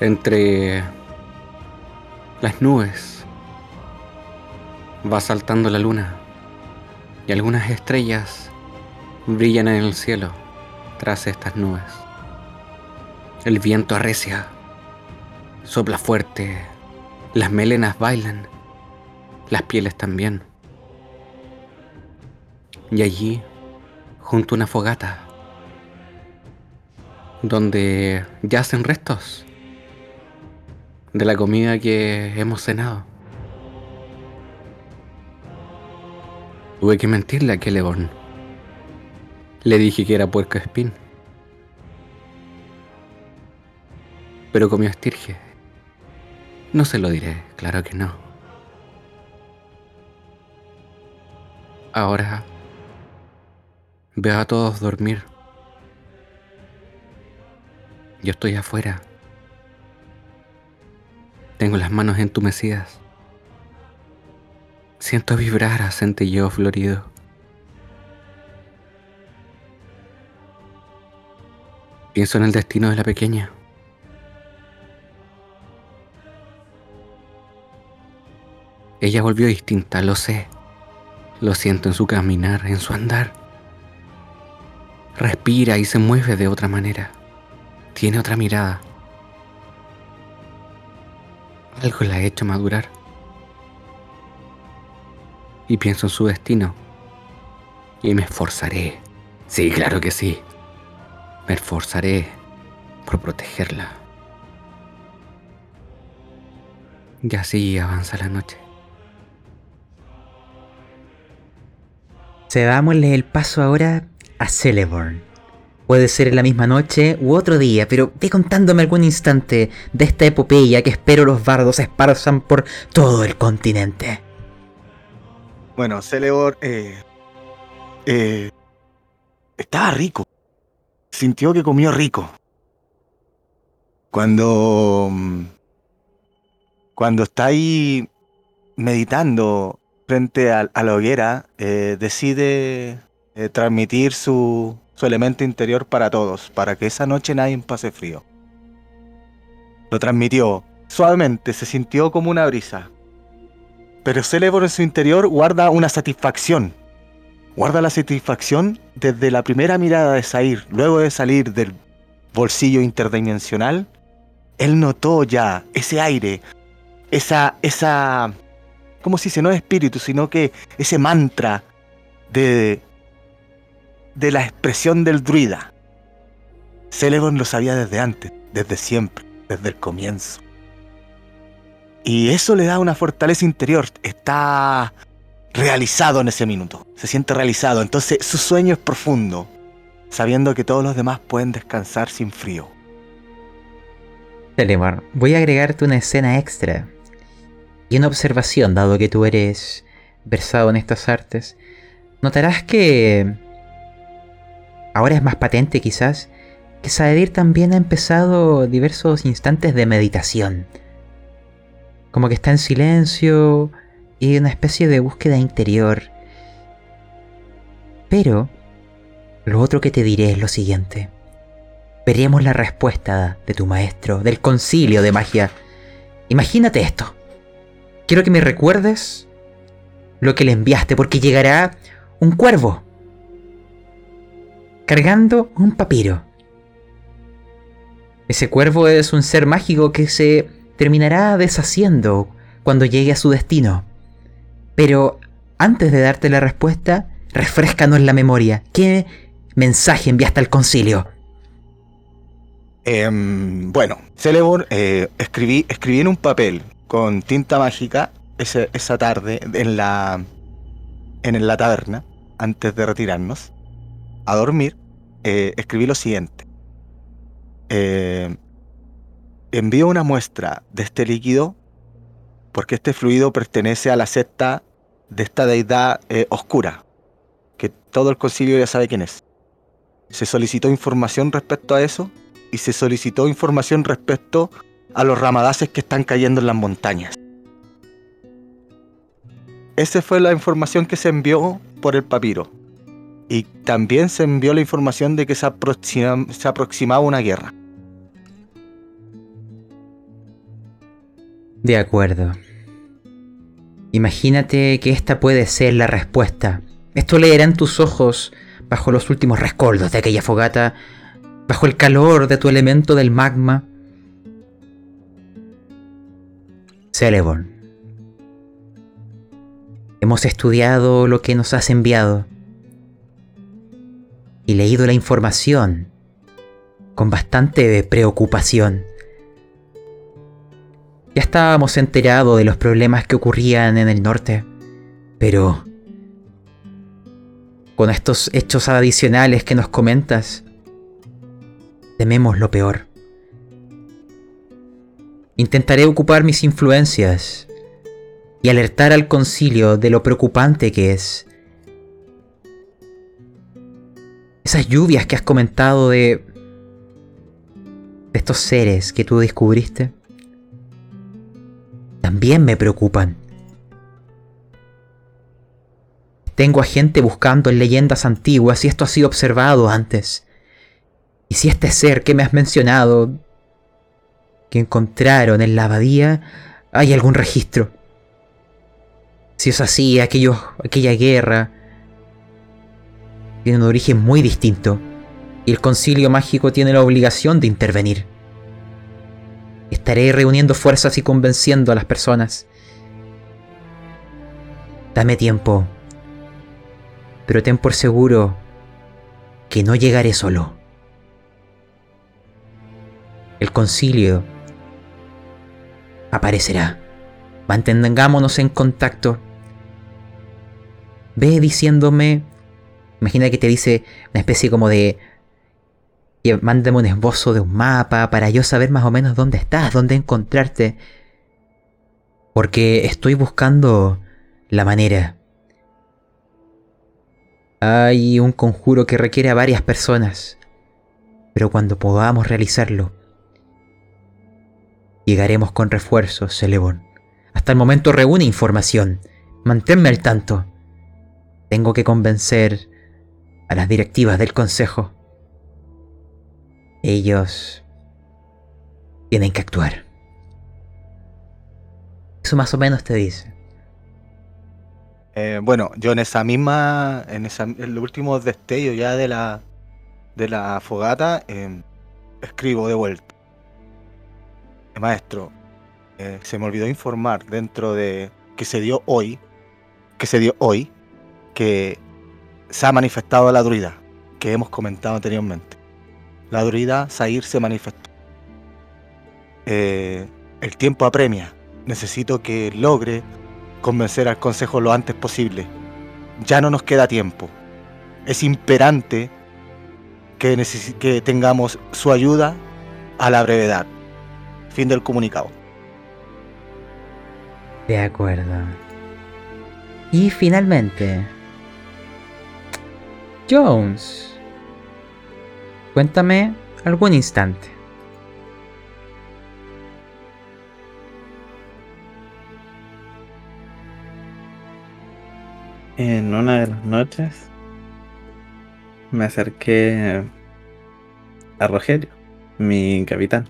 entre las nubes, va saltando la luna y algunas estrellas brillan en el cielo tras estas nubes. El viento arrecia, sopla fuerte, las melenas bailan, las pieles también. Y allí, junto a una fogata, donde yacen restos de la comida que hemos cenado. Tuve que mentirle a Celeborn. Le dije que era puerco espín. Pero comió estirge. No se lo diré, claro que no. Ahora veo a todos dormir. Yo estoy afuera. Tengo las manos entumecidas. Siento vibrar a centelleo florido. Pienso en el destino de la pequeña. Ella volvió distinta, lo sé. Lo siento en su caminar, en su andar. Respira y se mueve de otra manera. Tiene otra mirada. Algo la ha hecho madurar. Y pienso en su destino. Y me esforzaré. Sí, claro que sí. Me esforzaré por protegerla. Y así avanza la noche. Cedámosle el paso ahora a Celeborn. Puede ser en la misma noche u otro día, pero ve contándome algún instante de esta epopeya que espero los bardos esparzan por todo el continente. Bueno, Celeborn eh, eh, estaba rico. Sintió que comió rico. Cuando. mm, Cuando está ahí meditando frente a, la hoguera, eh, decide eh, transmitir su, su elemento interior para todos, para que esa noche nadie pase frío. Lo transmitió suavemente, se sintió como una brisa. Pero Celeborn en su interior guarda una satisfacción. Guarda la satisfacción desde la primera mirada de Sair, luego de salir del bolsillo interdimensional. Él notó ya ese aire, esa, esa, ¿cómo se dice? No es espíritu, sino que ese mantra de, de la expresión del druida. Celeborn lo sabía desde antes, desde siempre, desde el comienzo. Y eso le da una fortaleza interior. Está realizado en ese minuto. Se siente realizado. Entonces su sueño es profundo, sabiendo que todos los demás pueden descansar sin frío. Celeborn, voy a agregarte una escena extra. Y una observación, dado que tú eres versado en estas artes. Notarás que... Ahora es más patente quizás que Saedir también ha empezado diversos instantes de meditación. Como que está en silencio y una especie de búsqueda interior. Pero, lo otro que te diré es lo siguiente. Veremos la respuesta de tu maestro, del concilio de magia. Imagínate esto. Quiero que me recuerdes lo que le enviaste, porque llegará un cuervo cargando un papiro. Ese cuervo es un ser mágico que se terminará deshaciendo cuando llegue a su destino. Pero antes de darte la respuesta, refrescanos la memoria. ¿Qué mensaje enviaste al concilio? Em, bueno, Celeborn, eh, escribí, escribí en un papel con tinta mágica esa tarde en la, en la taberna, antes de retirarnos a dormir, eh, escribí lo siguiente. Eh, envío una muestra de este líquido porque este fluido pertenece a la secta de esta deidad eh, oscura, que todo el concilio ya sabe quién es. Se solicitó información respecto a eso y se solicitó información respecto a los ramadaces que están cayendo en las montañas. Esa fue la información que se envió por el papiro. Y también se envió la información de que se, aproxima- se aproximaba una guerra. De acuerdo. Imagínate que esta puede ser la respuesta. Esto leerá en tus ojos bajo los últimos rescoldos de aquella fogata, bajo el calor de tu elemento del magma. Celeborn. Hemos estudiado lo que nos has enviado y leído la información con bastante preocupación. Ya estábamos enterados de los problemas que ocurrían en el norte, pero con estos hechos adicionales que nos comentas, tememos lo peor. Intentaré ocupar mis influencias y alertar al concilio de lo preocupante que es. Esas lluvias que has comentado de, de estos seres que tú descubriste también me preocupan. Tengo a gente buscando en leyendas antiguas si esto ha sido observado antes. Y si este ser que me has mencionado, que encontraron en la abadía, hay algún registro. Si es así, aquello, aquella guerra tiene un origen muy distinto. Y el concilio mágico tiene la obligación de intervenir. Estaré reuniendo fuerzas y convenciendo a las personas. Dame tiempo. Pero ten por seguro que no llegaré solo. El concilio aparecerá. Mantengámonos en contacto. Ve diciéndome. Imagina que te dice una especie como de mándame un esbozo de un mapa para yo saber más o menos dónde estás, dónde encontrarte. Porque estoy buscando la manera. Hay un conjuro que requiere a varias personas, pero cuando podamos realizarlo, llegaremos con refuerzos, Celebon. Hasta el momento reúne información. Manténme al tanto. Tengo que convencer a las directivas del consejo. Ellos tienen que actuar. Eso más o menos te dice. Eh, bueno, yo en esa misma, en, esa, en los últimos destellos ya de la, de la fogata, eh, escribo de vuelta. Maestro, eh, se me olvidó informar dentro de que se dio hoy, que se dio hoy, que se ha manifestado la druida, que hemos comentado anteriormente. La druida Zair se manifestó. Eh, el tiempo apremia. Necesito que logre convencer al consejo lo antes posible. Ya no nos queda tiempo. Es imperante que, que tengamos su ayuda a la brevedad. Fin del comunicado. De acuerdo. Y finalmente, Jones, cuéntame algún instante. En una de las noches me acerqué a Rogelio, mi capitán,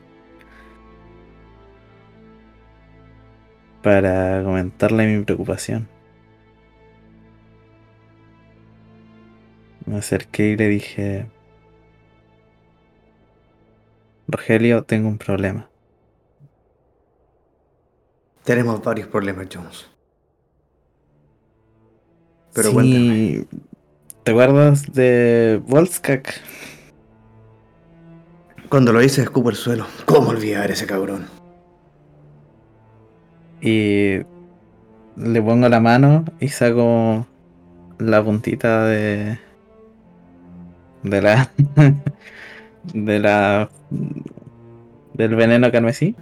para comentarle mi preocupación. Me acerqué y le dije, Rogelio, tengo un problema. Tenemos varios problemas, Jones. Pero cuéntame. sí. ¿Te acuerdas de Volskak? Cuando lo hice, escupo el suelo. ¿Cómo olvidar ese cabrón? Y le pongo la mano y saco la puntita de. De la. de la. del veneno carmesí.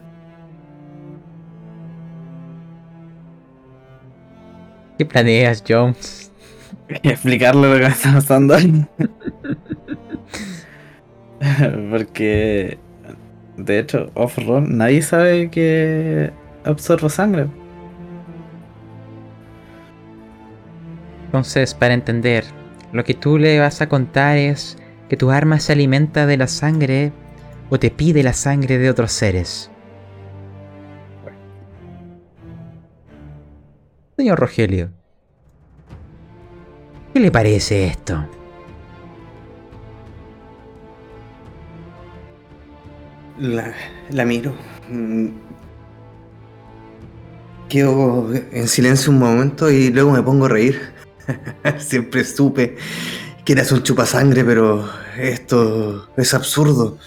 ¿Qué planeas, Jones? explicarle lo que me está pasando. Porque, de hecho, off-roll, nadie sabe que absorbo sangre. Entonces, para entender, lo que tú le vas a contar es que tu arma se alimenta de la sangre o te pide la sangre de otros seres. Señor Rogelio, ¿qué le parece esto? La, la miro. Mm. Quedo en silencio un momento y luego me pongo a reír. Siempre supe que eras un chupasangre, pero esto es absurdo.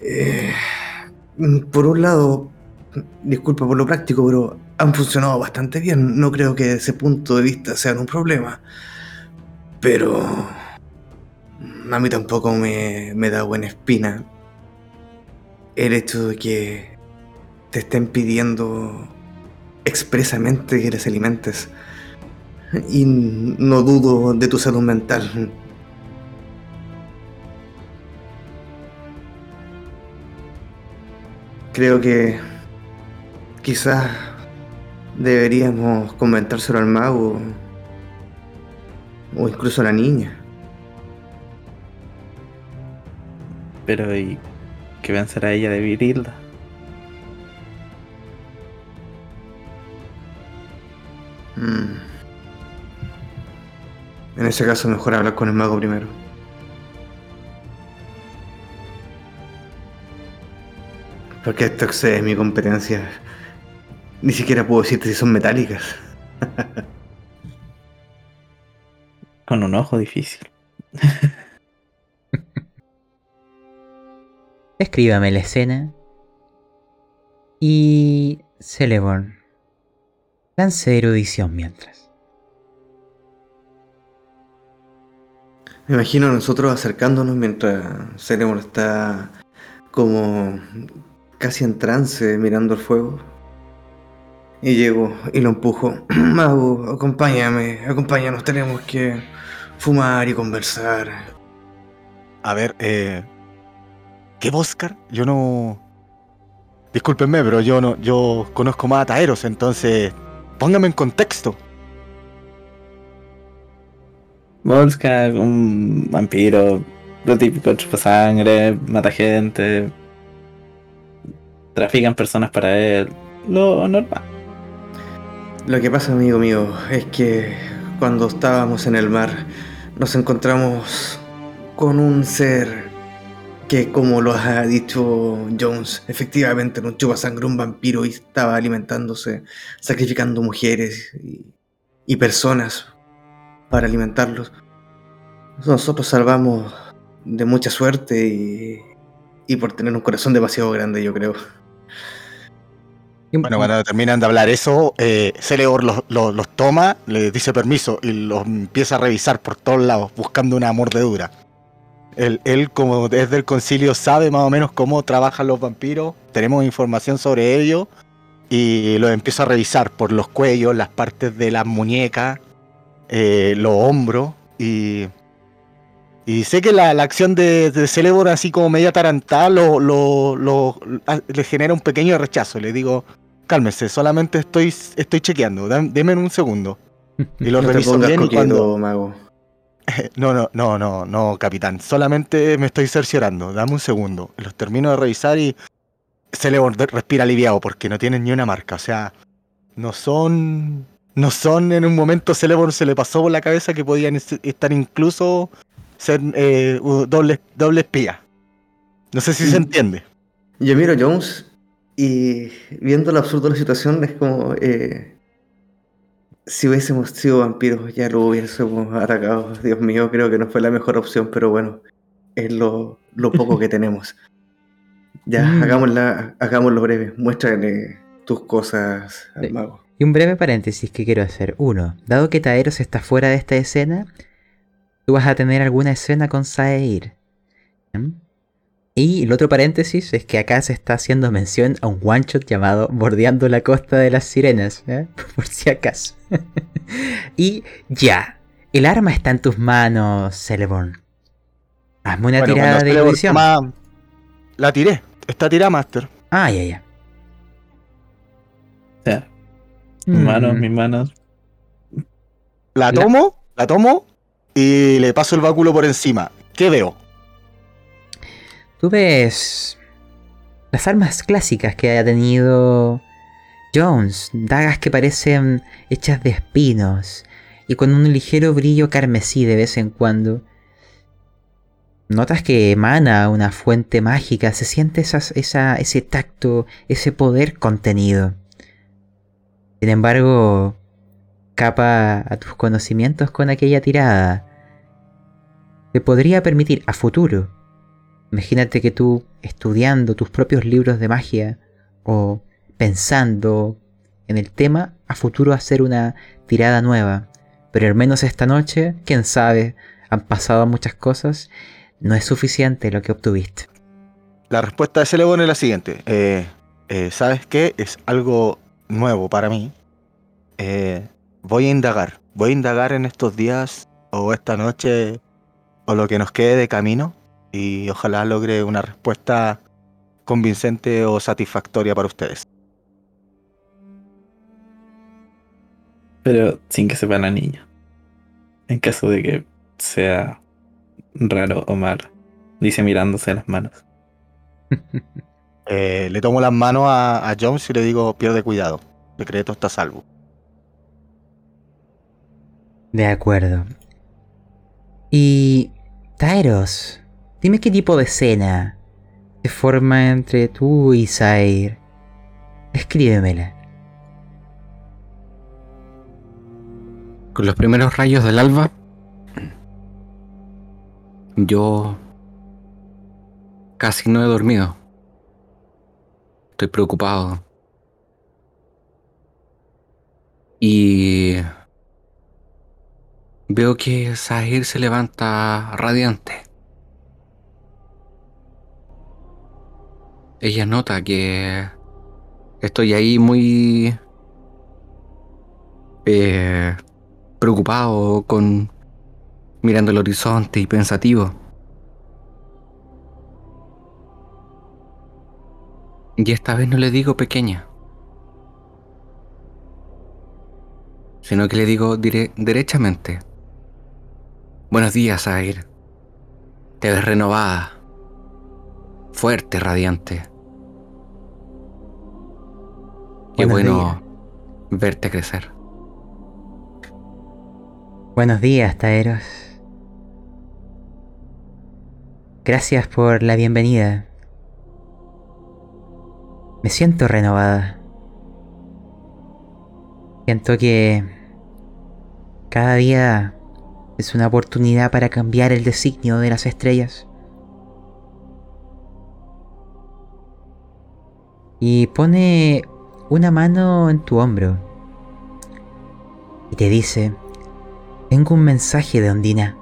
Eh, por un lado, disculpa por lo práctico, pero han funcionado bastante bien. No creo que ese punto de vista sea un problema. Pero a mí tampoco me, me da buena espina el hecho de que te estén pidiendo expresamente que les alimentes. Y no dudo de tu salud mental. Creo que quizás deberíamos comentárselo al mago o incluso a la niña. Pero, ¿y qué pensará ella de Virilda? Mm. En ese caso mejor hablar con el mago primero. Porque esto excede mi competencia. Ni siquiera puedo decirte si son metálicas. Con un ojo difícil. Escríbame la escena. Y Celeborn. Lance erudición mientras. Me imagino nosotros acercándonos mientras Celemon está como casi en trance mirando el fuego. Y llego y lo empujo. Mago, acompáñame, acompáñanos, tenemos que fumar y conversar. A ver, eh. ¿Qué Oscar? Yo no. Discúlpenme, pero yo no. Yo conozco más a Taeros, entonces. Póngame en contexto. Volskak, un vampiro, lo típico, chupa sangre, mata gente, trafican personas para él, lo normal. Lo que pasa, amigo mío, es que cuando estábamos en el mar nos encontramos con un ser que, como lo ha dicho Jones, efectivamente era un chupasangre, un vampiro y estaba alimentándose, sacrificando mujeres y, y personas para alimentarlos. Nosotros salvamos de mucha suerte y, y por tener un corazón demasiado grande, yo creo. Bueno, cuando terminan de hablar eso, eh, Celeor los, los- los toma, les dice permiso y los empieza a revisar por todos lados, buscando una mordedura. Él, él, como desde el concilio, sabe más o menos cómo trabajan los vampiros, tenemos información sobre ello y los empieza a revisar por los cuellos, las partes de las muñecas, eh, los hombros y... Y sé que la, la acción de, de Celeborn, así como media tarantada, lo, lo- lo- a- le genera un pequeño rechazo. Le digo, cálmese, solamente estoy, estoy chequeando, deme un segundo. Y lo no reviso bien y cuando... mago. No, no, no, no, no, capitán. Solamente me estoy cerciorando. Dame un segundo. Los termino de revisar y Celeborn de- respira aliviado porque no tienen ni una marca. O sea, no son... No son en un momento Celeborn se le pasó por la cabeza que podían es- estar incluso ser eh, doble, doble espía. No sé si se Mm. entiende. Yo miro a Jones y viendo lo absurdo de la situación es como... eh, si hubiésemos sido vampiros ya lo hubiésemos atacado. Dios mío, creo que no fue la mejor opción, pero bueno, es lo, lo poco que tenemos. Ya, Mm. hagámosla, hagámoslo breve. Muéstrale tus cosas al Sí. mago. Y un breve paréntesis que quiero hacer. Uno, dado que Taeros está fuera de esta escena, tú vas a tener alguna escena con Saeir. ¿Mm? Y el otro paréntesis es que acá se está haciendo mención a un one shot llamado Bordeando la costa de las sirenas, ¿eh? por si acaso. y ya, el arma está en tus manos, Celeborn. Hazme una Bueno, tirada de erudición. toma- La tiré. Está tirada, Master. Ah, ya, ya. Ya, mis manos, Mm. mis manos. La tomo, la tomo y le paso el báculo por encima. ¿Qué veo? Tú ves las armas clásicas que ha tenido Jones, dagas que parecen hechas de espinos y con un ligero brillo carmesí de vez en cuando. Notas que emana una fuente mágica, se siente esas- esa- ese tacto, ese poder contenido. Sin embargo, capa a tus conocimientos con aquella tirada. Te podría permitir a futuro Imagínate que tú estudiando tus propios libros de magia o pensando en el tema, a futuro hacer una tirada nueva. Pero al menos esta noche, quién sabe, han pasado muchas cosas, no es suficiente lo que obtuviste. La respuesta de Celeborn es la siguiente. Eh, eh, ¿Sabes qué? Es algo nuevo para mí. Eh, voy a indagar. Voy a indagar en estos días o esta noche o lo que nos quede de camino y ojalá logre una respuesta convincente o satisfactoria para ustedes. Pero sin que sepa la niña. En caso de que sea raro o mal. Dice mirándose las manos. Eh, le tomo las manos a, a Jones y le digo, pierde cuidado. El secreto está a salvo. De acuerdo. Y... Taeros, dime qué tipo de escena se forma entre tú y Zair. Escríbemela. Con los primeros rayos del alba, yo casi no he dormido. Estoy preocupado. Y veo que Sahir se levanta radiante. Ella nota que estoy ahí muy eh, preocupado con mirando el horizonte y pensativo. Y esta vez no le digo pequeña, sino que le digo dire- derechamente. Buenos días, Air. Te ves renovada, fuerte, radiante. Qué bueno verte crecer. Buenos días, Taeros. Gracias por la bienvenida. Me siento renovada. Siento que cada día es una oportunidad para cambiar el designio de las estrellas. Y pone una mano en tu hombro y te dice, tengo un mensaje de Ondina.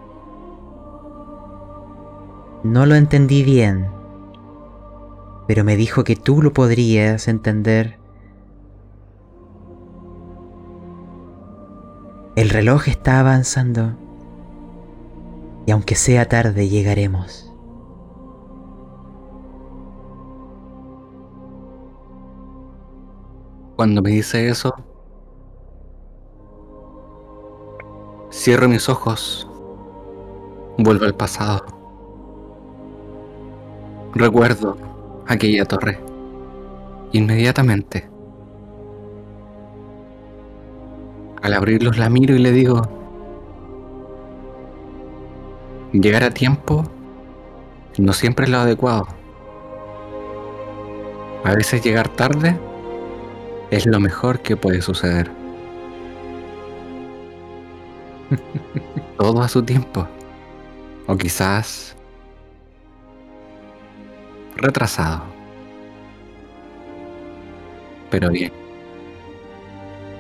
No lo entendí bien, pero me dijo que tú lo podrías entender. El reloj está avanzando y aunque sea tarde llegaremos. Cuando me dice eso, cierro mis ojos, vuelvo al pasado. Recuerdo aquella torre. Inmediatamente. Al abrirlos la miro y le digo, llegar a tiempo no siempre es lo adecuado. A veces llegar tarde es lo mejor que puede suceder. Todo a su tiempo. O quizás retrasado. Pero bien.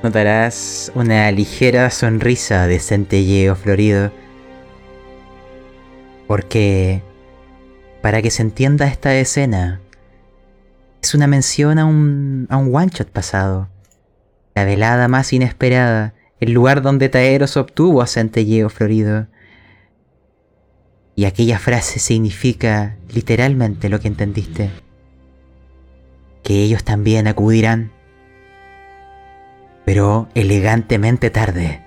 Notarás una ligera sonrisa de centelleo florido. Porque, para que se entienda esta escena, es una mención a un, a un one-shot pasado. La velada más inesperada, el lugar donde Taeros obtuvo a centelleo florido. Y aquella frase significa literalmente lo que entendiste. Que ellos también acudirán. Pero elegantemente tarde.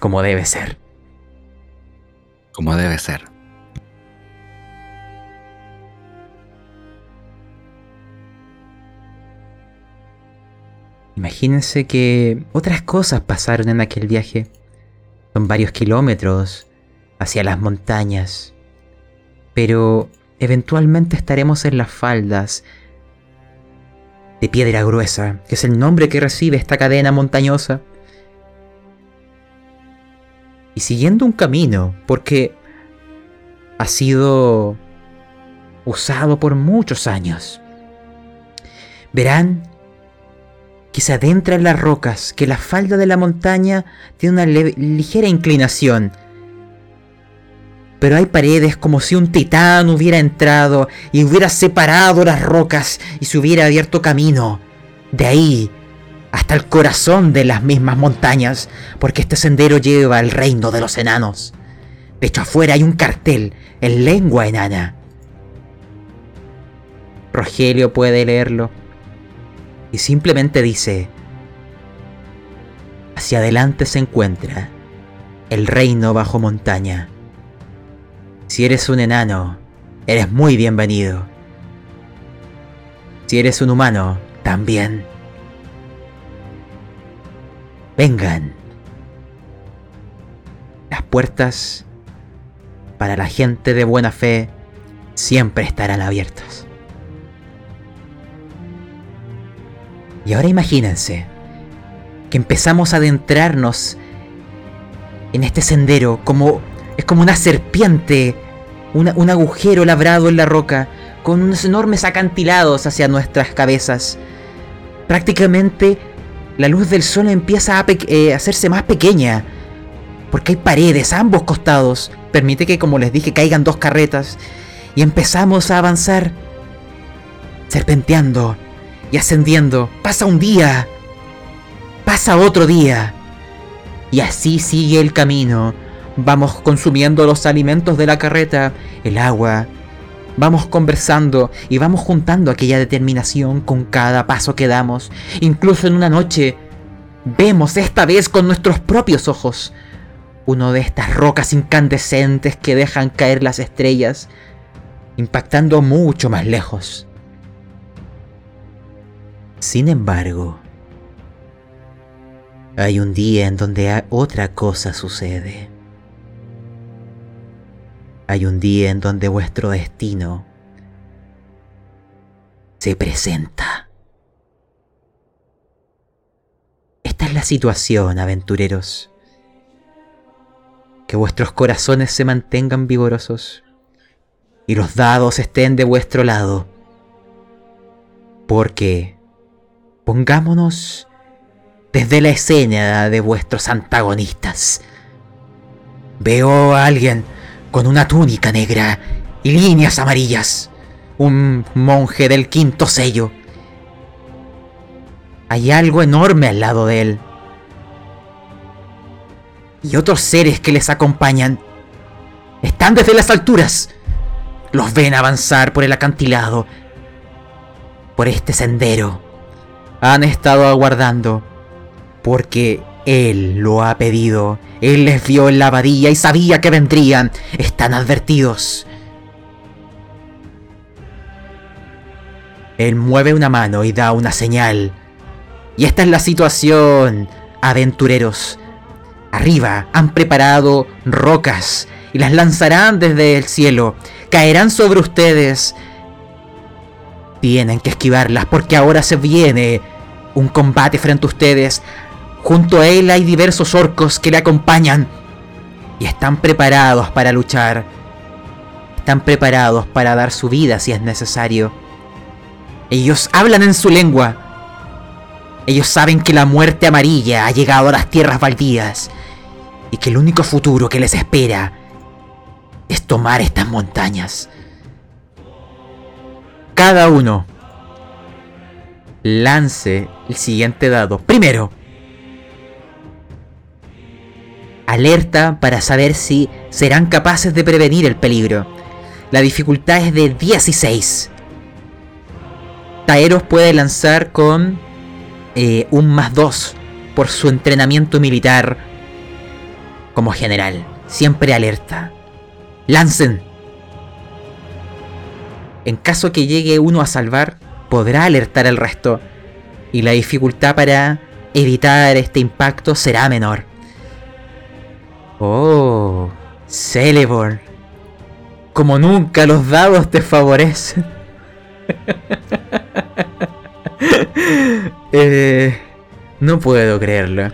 Como debe ser. Como debe ser. Imagínense que otras cosas pasaron en aquel viaje. Son varios kilómetros hacia las montañas. Pero eventualmente estaremos en las faldas de piedra gruesa, que es el nombre que recibe esta cadena montañosa. Y siguiendo un camino, porque ha sido usado por muchos años, verán que se adentra en las rocas, que la falda de la montaña tiene una ligera inclinación. Pero hay paredes como si un titán hubiera entrado y hubiera separado las rocas y se hubiera abierto camino. De ahí hasta el corazón de las mismas montañas, porque este sendero lleva al reino de los enanos. De hecho, afuera hay un cartel en lengua enana. Rogelio puede leerlo y simplemente dice, hacia adelante se encuentra el reino bajo montaña. Si eres un enano, eres muy bienvenido. Si eres un humano, también. Vengan. Las puertas para la gente de buena fe siempre estarán abiertas. Y ahora imagínense que empezamos a adentrarnos en este sendero como es como una serpiente, un agujero labrado en la roca con unos enormes acantilados hacia nuestras cabezas. Prácticamente la luz del sol empieza a eh, hacerse más pequeña porque hay paredes a ambos costados. Permite que, como les dije, caigan dos carretas y empezamos a avanzar serpenteando y ascendiendo. Pasa un día, pasa otro día. Y así sigue el camino. Vamos consumiendo los alimentos de la carreta, el agua. Vamos conversando y vamos juntando aquella determinación con cada paso que damos. Incluso en una noche, vemos esta vez con nuestros propios ojos uno de estas rocas incandescentes que dejan caer las estrellas, impactando mucho más lejos. Sin embargo, hay un día en donde otra cosa sucede. Hay un día en donde vuestro destino se presenta. Esta es la situación, aventureros. Que vuestros corazones se mantengan vigorosos y los dados estén de vuestro lado. Porque Pongámonos desde la escena de vuestros antagonistas. Veo a alguien con una túnica negra y líneas amarillas. Un monje del quinto sello. Hay algo enorme al lado de él. Y otros seres que les acompañan. Están desde las alturas. Los ven avanzar por el acantilado. Por este sendero han estado aguardando. Porque Él lo ha pedido. Él les vio en la abadía y sabía que vendrían. Están advertidos. Él mueve una mano y da una señal. Y esta es la situación, aventureros. Arriba han preparado rocas y las lanzarán desde el cielo. Caerán sobre ustedes tienen que esquivarlas porque ahora se viene un combate frente a ustedes Junto a él hay diversos orcos que le acompañan y están preparados para luchar. Están preparados para dar su vida si es necesario. Ellos hablan en su lengua. Ellos saben que la muerte amarilla ha llegado a las tierras baldías y que el único futuro que les espera es tomar estas montañas. Cada uno lance el siguiente dado. Primero, alerta para saber si serán capaces de prevenir el peligro. La dificultad es de 16. Taeros puede lanzar con eh, un más 2 por su entrenamiento militar como general. Siempre alerta. Lancen. En caso que llegue uno a salvar, podrá alertar al resto. Y la dificultad para evitar este impacto será menor. Oh, Celeborn. Como nunca los dados te favorecen. Eh, no puedo creerlo.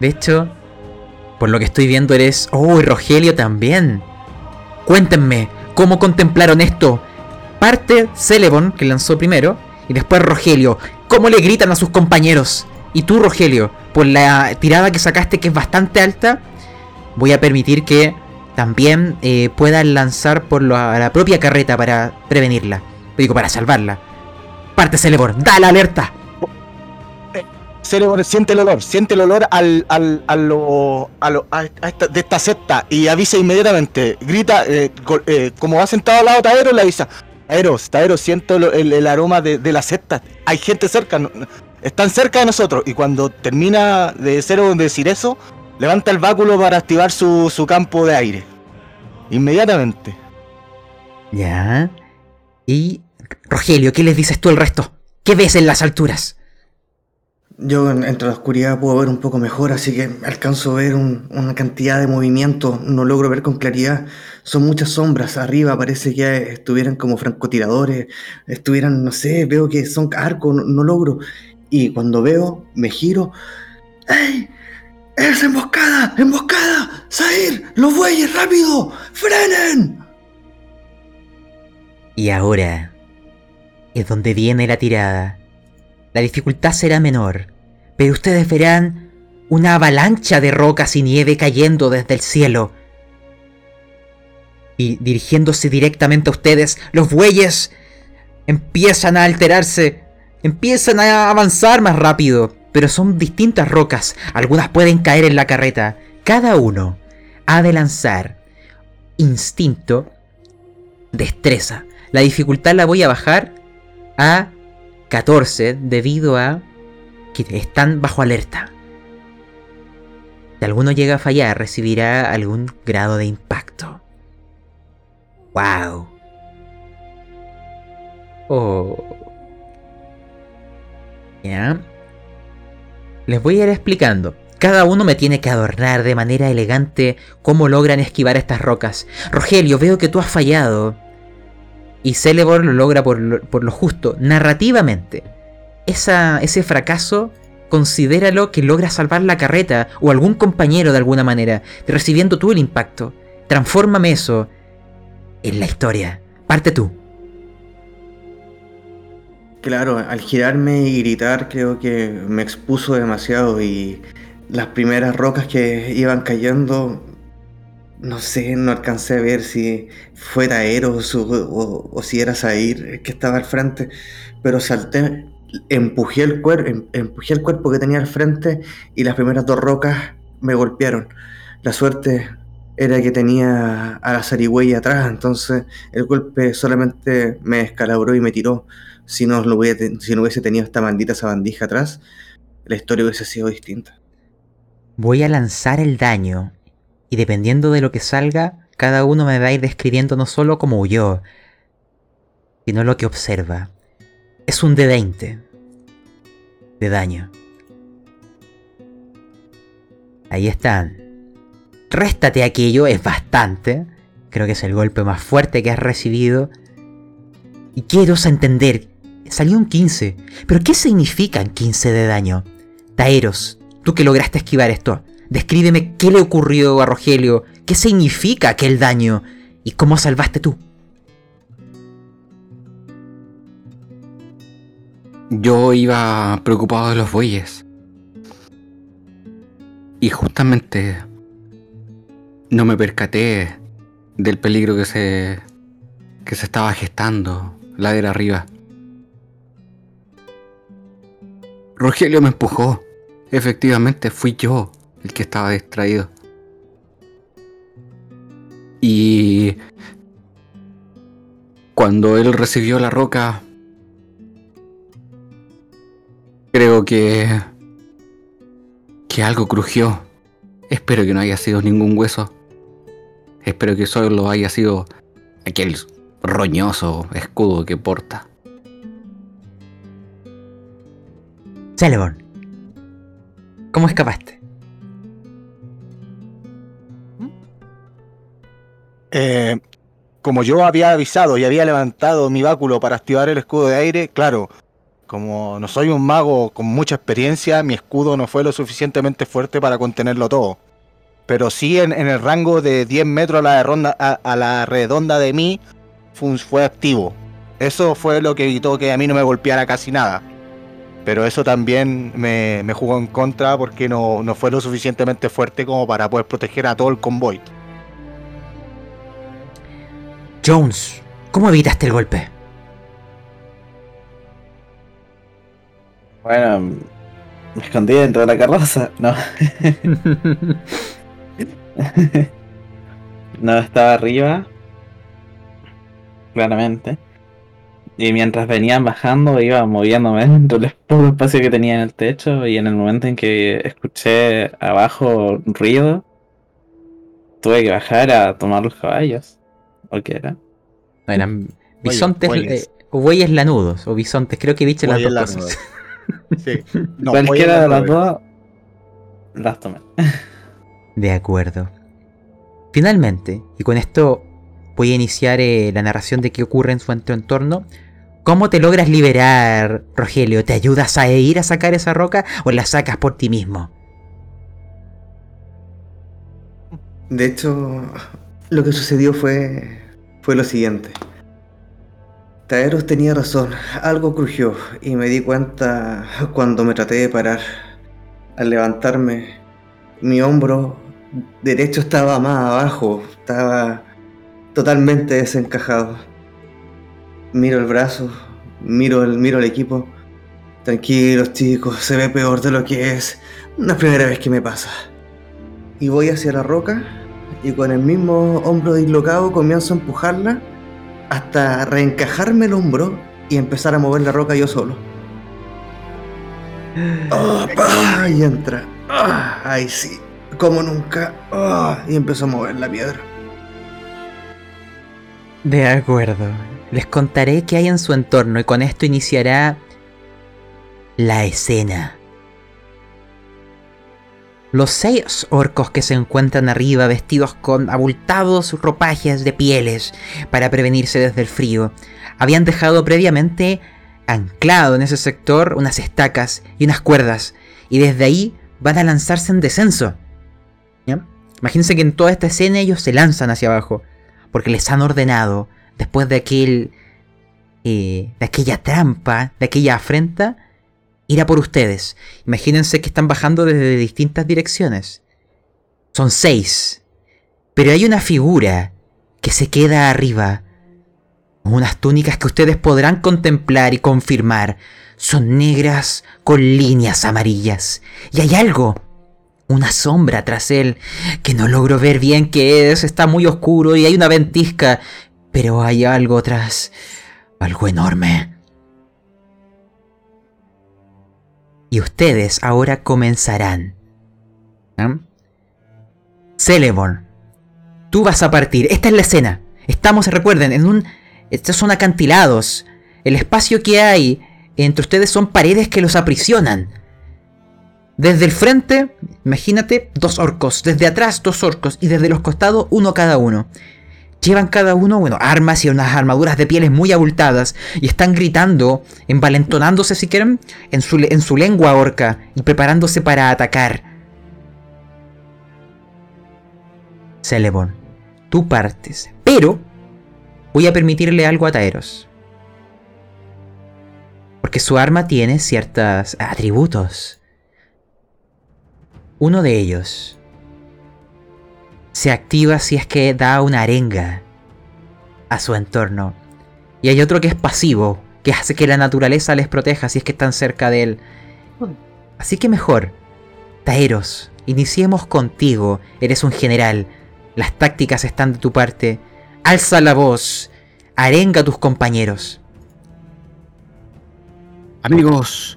De hecho, por lo que estoy viendo eres... Oh, y Rogelio también. Cuéntenme, ¿cómo contemplaron esto? Parte Celeborn, que lanzó primero, y después Rogelio. ¿Cómo le gritan a sus compañeros? Y tú, Rogelio, por la tirada que sacaste que es bastante alta, voy a permitir que también eh, puedan lanzar por la, la propia carreta para prevenirla. Digo, para salvarla. Parte Celeborn, da la alerta. Celeborn siente el olor, siente el olor al, al, a lo, a de esta secta y avisa inmediatamente. Grita, eh, eh, como va sentado al lado de Taero, le avisa. Taeros, Taeros, siento el, aroma de, de la secta. Hay gente cerca, están cerca de nosotros. Y cuando termina de Celeborn decir eso, levanta el báculo para activar su, su campo de aire. Inmediatamente. Ya. Y Rogelio, ¿qué les dices tú al resto? ¿Qué ves en las alturas? Yo en- entre la oscuridad puedo ver un poco mejor, así que alcanzo a ver un- una cantidad de movimiento, no logro ver con claridad. Son muchas sombras, arriba parece que estuvieran como francotiradores, estuvieran, no sé, veo que son arcos, no, no logro. Y cuando veo, me giro. ¡Ey! ¡Es emboscada! ¡Emboscada! ¡Sair! ¡Los bueyes! ¡Rápido! ¡Frenen! Y ahora es donde viene la tirada. La dificultad será menor, pero ustedes verán una avalancha de rocas y nieve cayendo desde el cielo. Y dirigiéndose directamente a ustedes, los bueyes empiezan a alterarse, empiezan a avanzar más rápido, pero son distintas rocas, algunas pueden caer en la carreta. Cada uno ha de lanzar instinto, destreza. La dificultad la voy a bajar a 14 debido a que están bajo alerta. Si alguno llega a fallar, recibirá algún grado de impacto. ¡Wow! Oh. Ya. Les voy a ir explicando. Cada uno me tiene que adornar de manera elegante cómo logran esquivar estas rocas. Rogelio, veo que tú has fallado. Y Celeborn lo logra por lo, por lo justo, narrativamente. Esa, ese fracaso, considéralo que logra salvar la carreta o algún compañero de alguna manera, recibiendo tú el impacto. Transfórmame eso en la historia. Parte tú. Claro, al girarme y gritar creo que me expuso demasiado y las primeras rocas que iban cayendo, no sé, no alcancé a ver si fue Taeros o, o- o si era Zair que estaba al frente, pero salté, empujé el, cuer- em- empujé el cuerpo que tenía al frente y las primeras dos rocas me golpearon. La suerte era que tenía a la zarigüeya atrás, entonces el golpe solamente me descalabró y me tiró si no, lo hubiese, si no hubiese tenido esta maldita sabandija atrás, la historia hubiese sido distinta. Voy a lanzar el daño. Y dependiendo de lo que salga, cada uno me va a ir describiendo no solo cómo huyó, sino lo que observa. Es un de 20 de daño. Ahí están. Réstate aquello, es bastante. Creo que es el golpe más fuerte que has recibido. Y quiero entender, salió un 15. ¿Pero qué significan 15 de daño? Taeros, tú que lograste esquivar esto, descríbeme qué le ocurrió a Rogelio, qué significa aquel daño y cómo salvaste tú. Yo iba preocupado de los bueyes. Y justamente no me percaté del peligro que se que se estaba gestando ladera arriba. Rogelio me empujó. Efectivamente fui yo el que estaba distraído. Y cuando él recibió la roca, creo que que algo crujió. Espero que no haya sido ningún hueso. Espero que solo haya sido aquel roñoso escudo que porta. Celeborn, ¿cómo escapaste? Eh, como yo había avisado y había levantado mi báculo para activar el escudo de aire, claro, como no soy un mago con mucha experiencia, mi escudo no fue lo suficientemente fuerte para contenerlo todo. Pero sí en, el rango de 10 metros a la, redonda de mí fue, fue activo. Eso fue lo que evitó que a mí no me golpeara casi nada. Pero eso también me, jugó en contra porque no fue lo suficientemente fuerte como para poder proteger a todo el convoy. Jones, ¿cómo evitaste el golpe? Bueno, me escondí dentro de la carroza. No. no, estaba arriba. Claramente. Y mientras venían bajando, iba moviéndome dentro del poco espacio que tenía en el techo. Y en el momento en que escuché abajo ruido, tuve que bajar a tomar los caballos. ¿O qué era? No, eran bisontes, eh, o bueyes lanudos, o bisontes, creo que viste las Bueyes dos lanudos. cosas. Sí. No, Cualquiera de las dos, las tomé. De acuerdo. Finalmente, y con esto voy a iniciar eh, la narración de qué ocurre en su ent- entorno. ¿Cómo te logras liberar, Rogelio? ¿Te ayudas a ir a sacar esa roca o la sacas por ti mismo? De hecho, lo que sucedió fue, fue lo siguiente. Taeros tenía razón, algo crujió y me di cuenta cuando me traté de parar. Al levantarme, mi hombro derecho estaba más abajo, estaba totalmente desencajado. Miro el brazo, miro el, miro el equipo. Tranquilos chicos, se ve peor de lo que es. No primera vez que me pasa y voy hacia la roca y con el mismo hombro dislocado comienzo a empujarla hasta reencajarme el hombro y empezar a mover la roca yo solo. Ah, ah, y entra. Ah, ay, sí. Como nunca. Ah, y empezó a mover la piedra. De acuerdo. Les contaré qué hay en su entorno y con esto iniciará la escena. Los seis orcos que se encuentran arriba vestidos con abultados ropajes de pieles para prevenirse desde el frío, habían dejado previamente anclado en ese sector unas estacas y unas cuerdas y desde ahí van a lanzarse en descenso. Imagínense que en toda esta escena ellos se lanzan hacia abajo porque les han ordenado después de aquel eh, de aquella trampa, de aquella afrenta, ir a por ustedes. Imagínense que están bajando desde distintas direcciones. Son seis. Pero hay una figura que se queda arriba. Unas túnicas que ustedes podrán contemplar y confirmar. Son negras con líneas amarillas. Y hay algo. Una sombra tras él que no logro ver bien qué es. Está muy oscuro y hay una ventisca. Pero hay algo tras. Algo enorme. Y ustedes ahora comenzarán. ¿Ah? Celeborn, tú vas a partir. Esta es la escena. Estamos, recuerden, en un. Estos son acantilados. El espacio que hay entre ustedes son paredes que los aprisionan. Desde el frente, imagínate, dos orcos. Desde atrás, dos orcos. Y desde los costados, uno cada uno. Llevan cada uno, bueno, armas y unas armaduras de pieles muy abultadas y están gritando, envalentonándose si quieren, en su, en su lengua orca y preparándose para atacar. Celebon, tú partes, pero voy a permitirle algo a Taeros. Porque su arma tiene ciertos atributos. Uno de ellos se activa si es que da una arenga a su entorno. Y hay otro que es pasivo, que hace que la naturaleza les proteja si es que están cerca de él. Así que mejor, Taeros, iniciemos contigo, eres un general, las tácticas están de tu parte, alza la voz, arenga a tus compañeros. Amigos,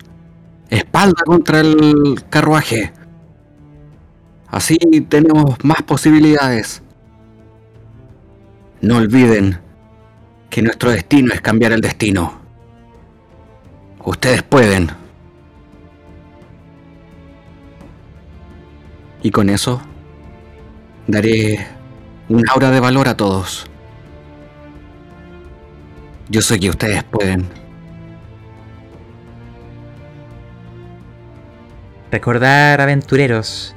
espalda contra el carruaje. Así tenemos más posibilidades. No olviden que nuestro destino es cambiar el destino. Ustedes pueden. Y con eso daré un aura de valor a todos. Yo sé que ustedes pueden. Recordar, aventureros,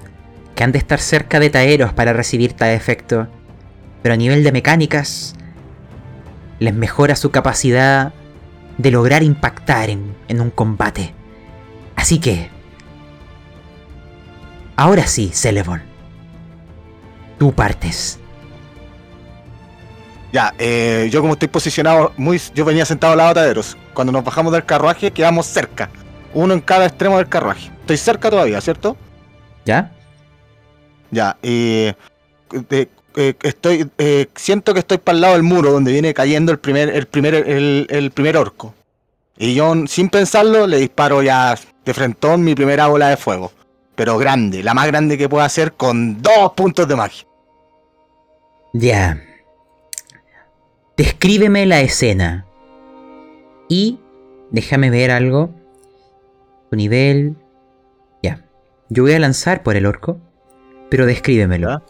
que han de estar cerca de Taeros para recibir tal efecto, pero a nivel de mecánicas, les mejora su capacidad de lograr impactar en, en un combate. Así que, ahora sí, Celebon, tú partes. Ya, eh, yo como estoy posicionado, muy, yo venía sentado al lado de Taderos. Cuando nos bajamos del carruaje, quedamos cerca. Uno en cada extremo del carruaje. Estoy cerca todavía, ¿cierto? ¿Ya? Ya, y de- eh, estoy, eh, siento que estoy para el lado del muro donde viene cayendo el primer, el primer, el, el primer orco. Y yo, sin pensarlo, le disparo ya de frentón mi primera bola de fuego. Pero grande, la más grande que pueda hacer con dos puntos de magia. Ya. Descríbeme la escena. Y déjame ver algo. Tu nivel. Ya. Yo voy a lanzar por el orco. Pero descríbemelo.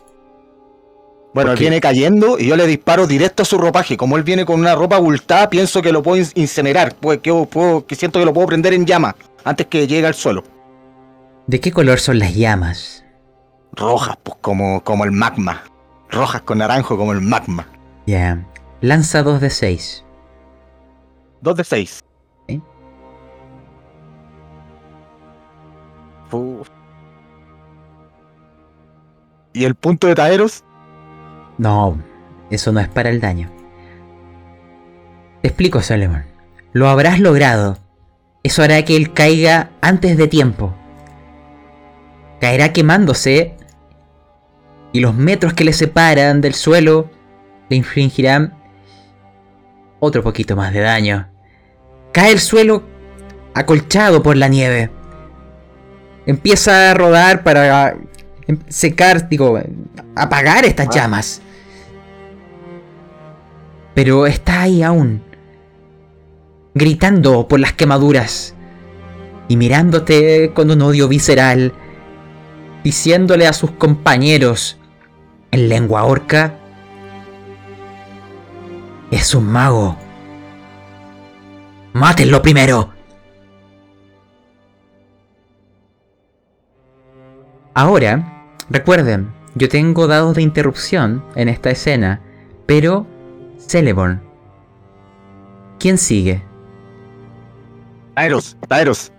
Bueno, él viene cayendo y yo le disparo directo a su ropaje. Como él viene con una ropa abultada, pienso que lo puedo in- incinerar. Pues que, puedo- que siento que lo puedo prender en llama antes que llegue al suelo. ¿De qué color son las llamas? Rojas, pues como, como el magma. Rojas con naranjo como el magma. Ya. Lanza 2 de 6. 2 de 6. ¿Eh? ¿Y el punto de Taeros? No, eso no es para el daño. Te explico, Solomon. Lo habrás logrado. Eso hará que él caiga antes de tiempo. Caerá quemándose y los metros que le separan del suelo le infligirán otro poquito más de daño. Cae el suelo acolchado por la nieve. Empieza a rodar para secar, digo, apagar estas Ah. llamas. Pero está ahí aún, gritando por las quemaduras y mirándote con un odio visceral, diciéndole a sus compañeros en lengua orca, es un mago. Mátenlo primero. Ahora, recuerden, yo tengo dados de interrupción en esta escena, pero Celeborn. ¿Quién sigue? Taeros, Taeros.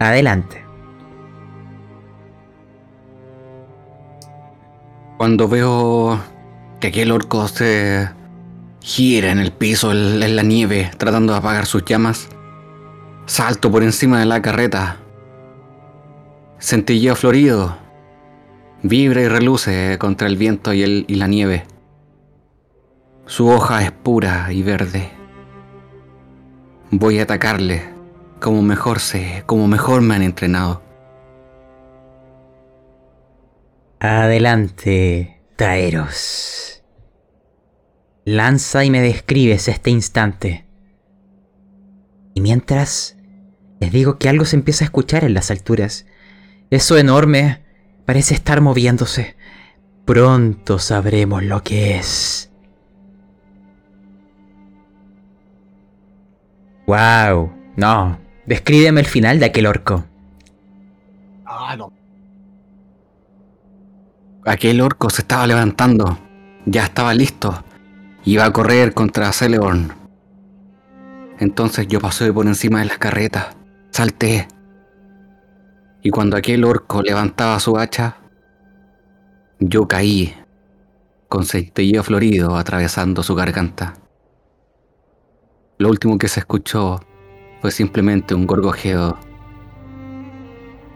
Adelante. Cuando veo que aquel orco se gira en el piso, en en la nieve, tratando de apagar sus llamas, salto por encima de la carreta. Centilleo florido. Vibra y reluce contra el viento y, el- y la nieve. Su hoja es pura y verde. Voy a atacarle como mejor sé, como mejor me han entrenado. Adelante, Taeros. Lanza y me describes este instante. Y mientras, les digo que algo se empieza a escuchar en las alturas. Eso enorme parece estar moviéndose. Pronto sabremos lo que es. Wow, no. Descríbeme el final de aquel orco. Ah. Aquel orco se estaba levantando. Ya estaba listo. Iba a correr contra Celeborn. Entonces yo pasé por encima de las carretas. Salté. Y cuando aquel orco levantaba su hacha, yo caí con centelleo florido atravesando su garganta. Lo último que se escuchó fue simplemente un gorgojeo.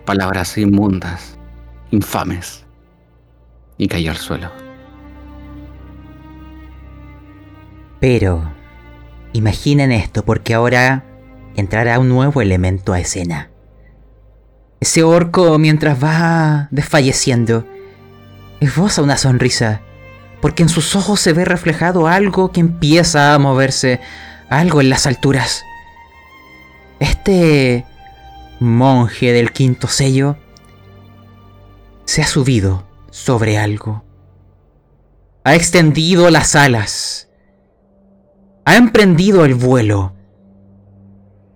Palabras inmundas, infames. Y cayó al suelo. Pero, imaginen esto porque ahora entrará un nuevo elemento a escena. Ese orco mientras va desfalleciendo, esboza una sonrisa, porque en sus ojos se ve reflejado algo que empieza a moverse, algo en las alturas. Este monje del quinto sello se ha subido sobre algo. Ha extendido las alas. Ha emprendido el vuelo.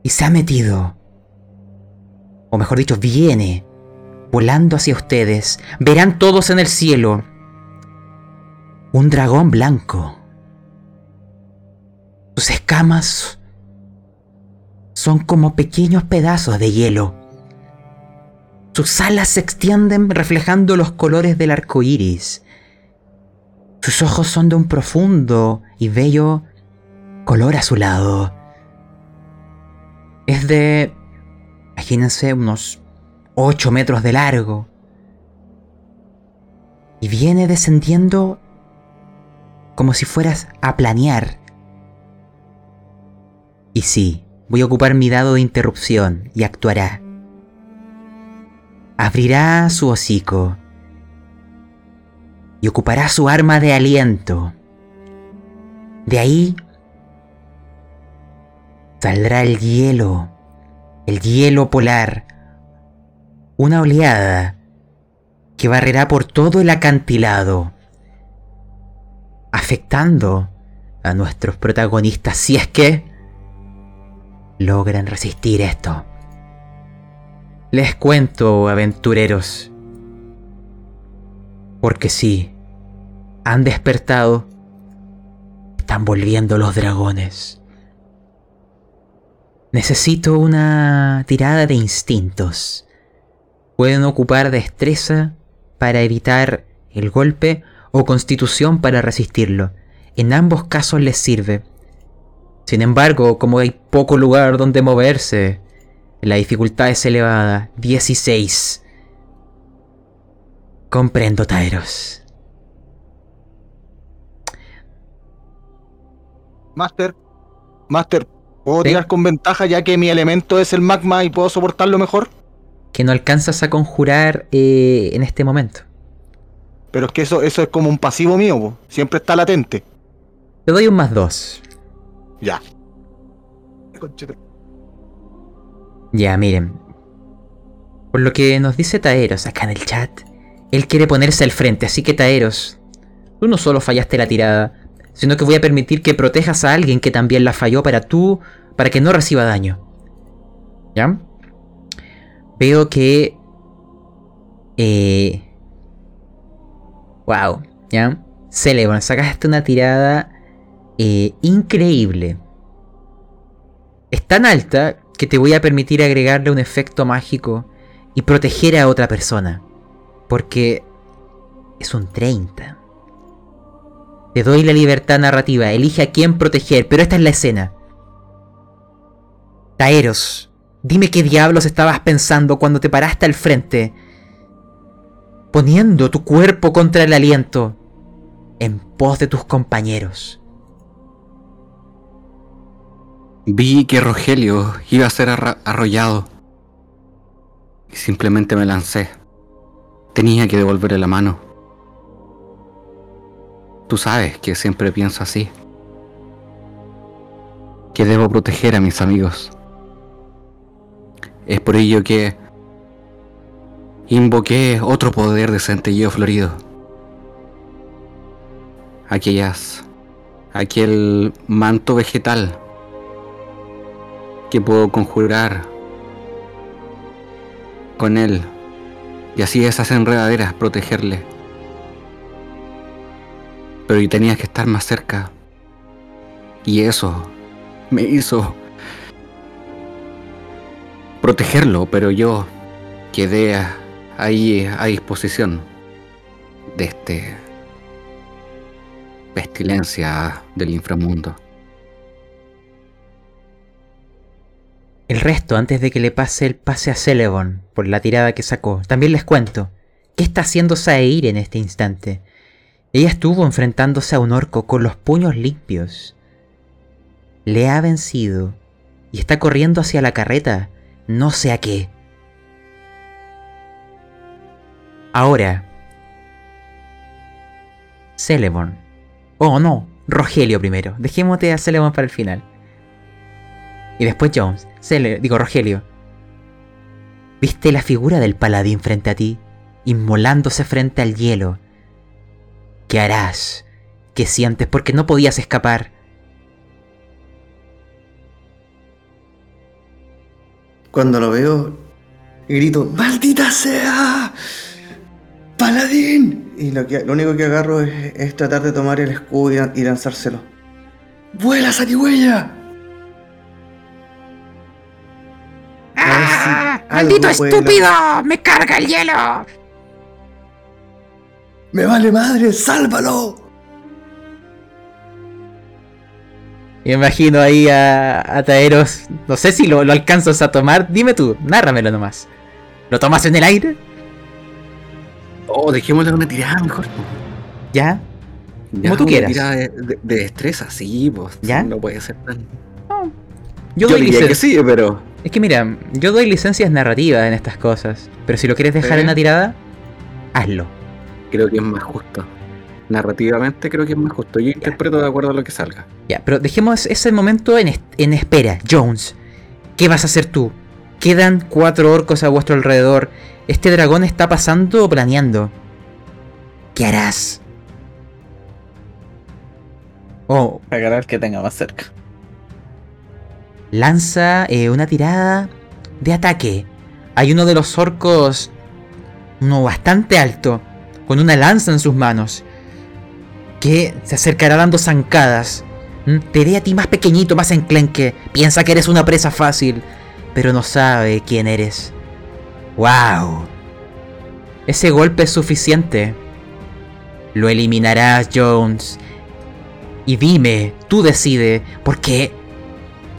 Y se ha metido. O mejor dicho, viene volando hacia ustedes. Verán todos en el cielo un dragón blanco. Sus escamas son como pequeños pedazos de hielo. Sus alas se extienden reflejando los colores del arco iris. Sus ojos son de un profundo y bello color azulado. Es de, imagínense, unos 8 metros de largo. Y viene descendiendo como si fueras a planear. Y sí, voy a ocupar mi dado de interrupción y actuará. Abrirá su hocico y ocupará su arma de aliento. De ahí saldrá el hielo, el hielo polar, una oleada que barrerá por todo el acantilado, afectando a nuestros protagonistas si es que logran resistir esto. Les cuento, aventureros, porque sí, han despertado, están volviendo los dragones. Necesito una tirada de instintos. Pueden ocupar destreza para evitar el golpe o constitución para resistirlo. En ambos casos les sirve. Sin embargo, como hay poco lugar donde moverse, la dificultad es elevada. 16. Comprendo, Taeros. Master, Master, ¿puedo Sí. tirar con ventaja ya que mi elemento es el magma y puedo soportarlo mejor? Que no alcanzas a conjurar eh, en este momento. Pero es que eso, eso es como un pasivo mío, po. siempre está latente. Te doy un más 2. Ya. Ya, miren. Por lo que nos dice Taeros acá en el chat, él quiere ponerse al frente, así que Taeros, tú no solo fallaste la tirada, sino que voy a permitir que protejas a alguien que también la falló para tú, para que no reciba daño. ¿Ya? Veo que... Eh... Wow, ¿ya? Celeborn, sacaste una tirada eh, increíble. Es tan alta que te voy a permitir agregarle un efecto mágico y proteger a otra persona. Porque es un 30. Te doy la libertad narrativa, elige a quién proteger, pero esta es la escena. Taeros, dime qué diablos estabas pensando cuando te paraste al frente, poniendo tu cuerpo contra el aliento, en pos de tus compañeros. Vi que Rogelio iba a ser arrollado. Y simplemente me lancé. Tenía que devolverle la mano. Tú sabes que siempre pienso así. Que debo proteger a mis amigos. Es por ello que invoqué otro poder de centelleo florido. aquellas, aquel manto vegetal que puedo conjurar con él y así esas enredaderas protegerle. Pero tenía que estar más cerca. Y eso me hizo protegerlo, pero yo quedé ahí a disposición de este pestilencia del inframundo. El resto, antes de que le pase el pase a Celebon por la tirada que sacó, también les cuento. ¿Qué está haciendo Saeir en este instante? Ella estuvo enfrentándose a un orco con los puños limpios. Le ha vencido y está corriendo hacia la carreta, no sé a qué. Ahora, Celebon. Oh, no, Rogelio primero. Dejémote a Celebon para el final. Y después Jones. Cele digo, Rogelio. ¿Viste la figura del paladín frente a ti? Inmolándose frente al hielo. ¿Qué harás? ¿Qué sientes? Porque no podías escapar. Cuando lo veo, grito, ¡Maldita sea! ¡Paladín! Y lo, que, lo único que agarro es, es tratar de tomar el escudo y, y lanzárselo. ¡Vuela, zarigüeya! A ver si ¡Ah! ¡Maldito estúpido! ¡Me carga el hielo! ¡Me vale madre! ¡Sálvalo! Me imagino ahí a, a Taeros. No sé si lo, lo alcanzas a tomar. Dime tú, nárramelo nomás. ¿Lo tomas en el aire? Oh, dejémosle una tirada mejor. ¿Ya? Ya, Como tú una quieras. tirada de, de- de destreza, sí, pues. ¿Ya? No puede ser tan. Yo, Yo, doy diría que sí, pero. Es que mira, yo doy licencias narrativas en estas cosas. Pero si lo quieres dejar en una tirada, hazlo. Creo que es más justo. Narrativamente creo que es más justo. Yo interpreto de acuerdo a lo que salga. Ya, pero dejemos ese momento en, es- en espera. Jones, ¿qué vas a hacer tú? Quedan cuatro orcos a vuestro alrededor. Este dragón está pasando o planeando. ¿Qué harás? Oh, Agarrar que tenga más cerca. lanza eh, una tirada de ataque. Hay uno de los orcos, uno bastante alto, con una lanza en sus manos, que se acercará dando zancadas. ¿Mm? Te ve a ti más pequeñito, más enclenque. Piensa que eres una presa fácil, pero no sabe quién eres. ¡Wow! Ese golpe es suficiente. Lo eliminarás, Jones. Y dime, tú decide, porque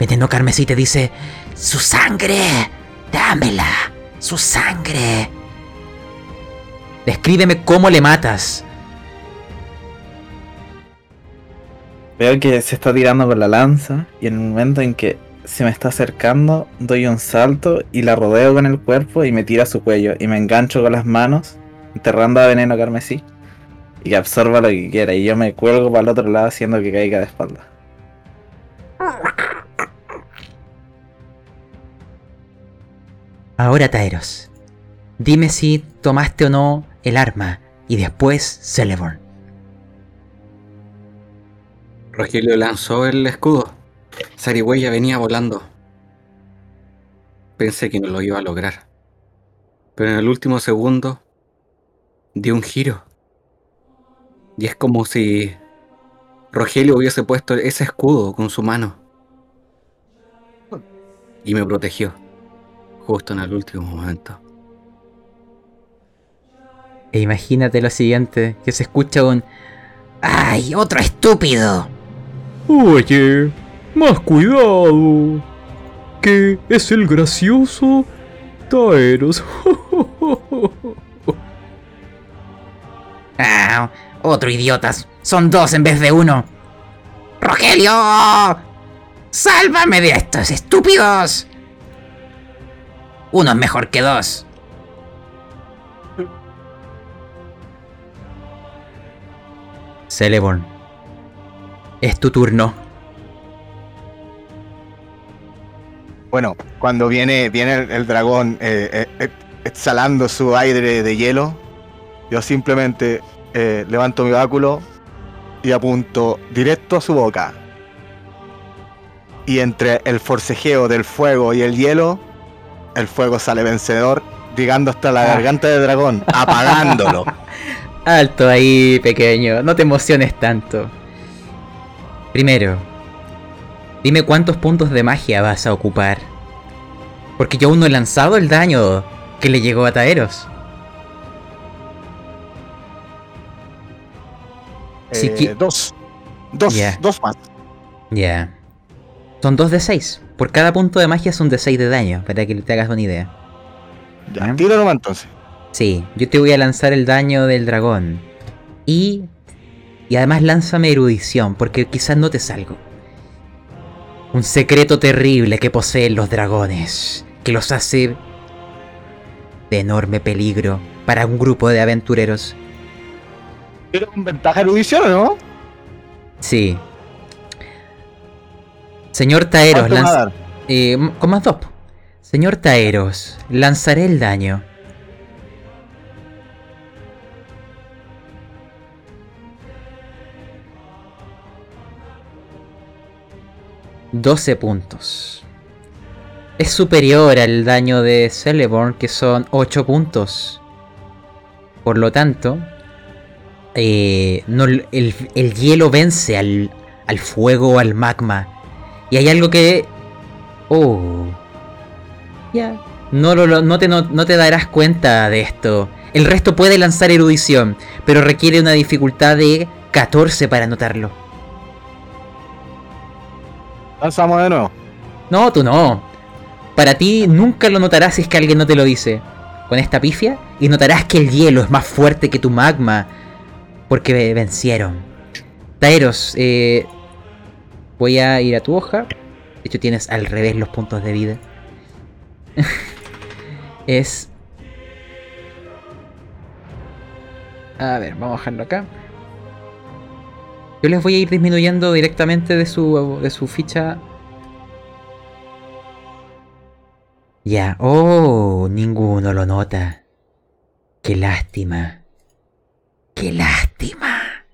Veneno Carmesí te dice, su sangre, dámela, su sangre. Descríbeme cómo le matas. Veo que se está tirando con la lanza y en el momento en que se me está acercando, doy un salto y la rodeo con el cuerpo y me tiro a su cuello y me engancho con las manos, enterrando a veneno carmesí y que absorba lo que quiera y yo me cuelgo para el otro lado haciendo que caiga de espalda. Ahora, Taeros, dime si tomaste o no el arma y después Celeborn. Rogelio lanzó el escudo. Zarigüeya venía volando. Pensé que no lo iba a lograr. Pero en el último segundo dio un giro. Y es como si Rogelio hubiese puesto ese escudo con su mano. Y me protegió. Justo en el último momento. E imagínate lo siguiente, que se escucha un... ¡Ay, otro estúpido! Oye, más cuidado. Que es el gracioso Taeros. ¡Ah! Otro idiotas. Son dos en vez de uno. ¡Rogelio! ¡Sálvame de estos estúpidos! Uno es mejor que dos. Celeborn. Es tu turno. Bueno, cuando viene, viene el, el dragón eh, eh, eh, exhalando su aire de hielo, yo simplemente eh, levanto mi báculo y apunto directo a su boca. Y entre el forcejeo del fuego y el hielo, el fuego sale vencedor, llegando hasta la Ah. garganta del dragón, apagándolo. Alto ahí, pequeño. No te emociones tanto. Primero, dime cuántos puntos de magia vas a ocupar. Porque yo aún no he lanzado el daño que le llegó a Taeros. Sí Eh, que- Dos. Dos, dos más. Ya. Son 2 de 6. Por cada punto de magia son de 6 de daño, para que te hagas una idea. Ya, ¿Eh? tíralo más entonces. Sí, yo te voy a lanzar el daño del dragón. Y. Y además lánzame erudición, porque quizás no te salgo. Un secreto terrible que poseen los dragones, que los hace de enorme peligro para un grupo de aventureros. Con ventaja erudición, ¿no? Sí. Señor Taeros, eh, con más dos. Señor Taeros, lanzaré el daño. ...12 puntos... ...es superior al daño de Celeborn... ...que son 8 puntos... ...por lo tanto... eh, el, el hielo vence al, al fuego al magma... ...y hay algo que... Oh... Ya... No, no, te, no, no te darás cuenta de esto... ...el resto puede lanzar erudición... ...pero requiere una dificultad de 14 para notarlo... Lanzamos de nuevo. No, tú no. Para ti nunca lo notarás si es que alguien no te lo dice. Con esta pifia y notarás que el hielo es más fuerte que tu magma. Porque ve- vencieron. Taeros, eh, voy a ir a tu hoja. De hecho tienes al revés los puntos de vida. es... A ver, vamos a bajarlo acá. Yo les voy a ir disminuyendo directamente de su, de su ficha. Ya, oh, ninguno lo nota. Qué lástima. Qué lástima.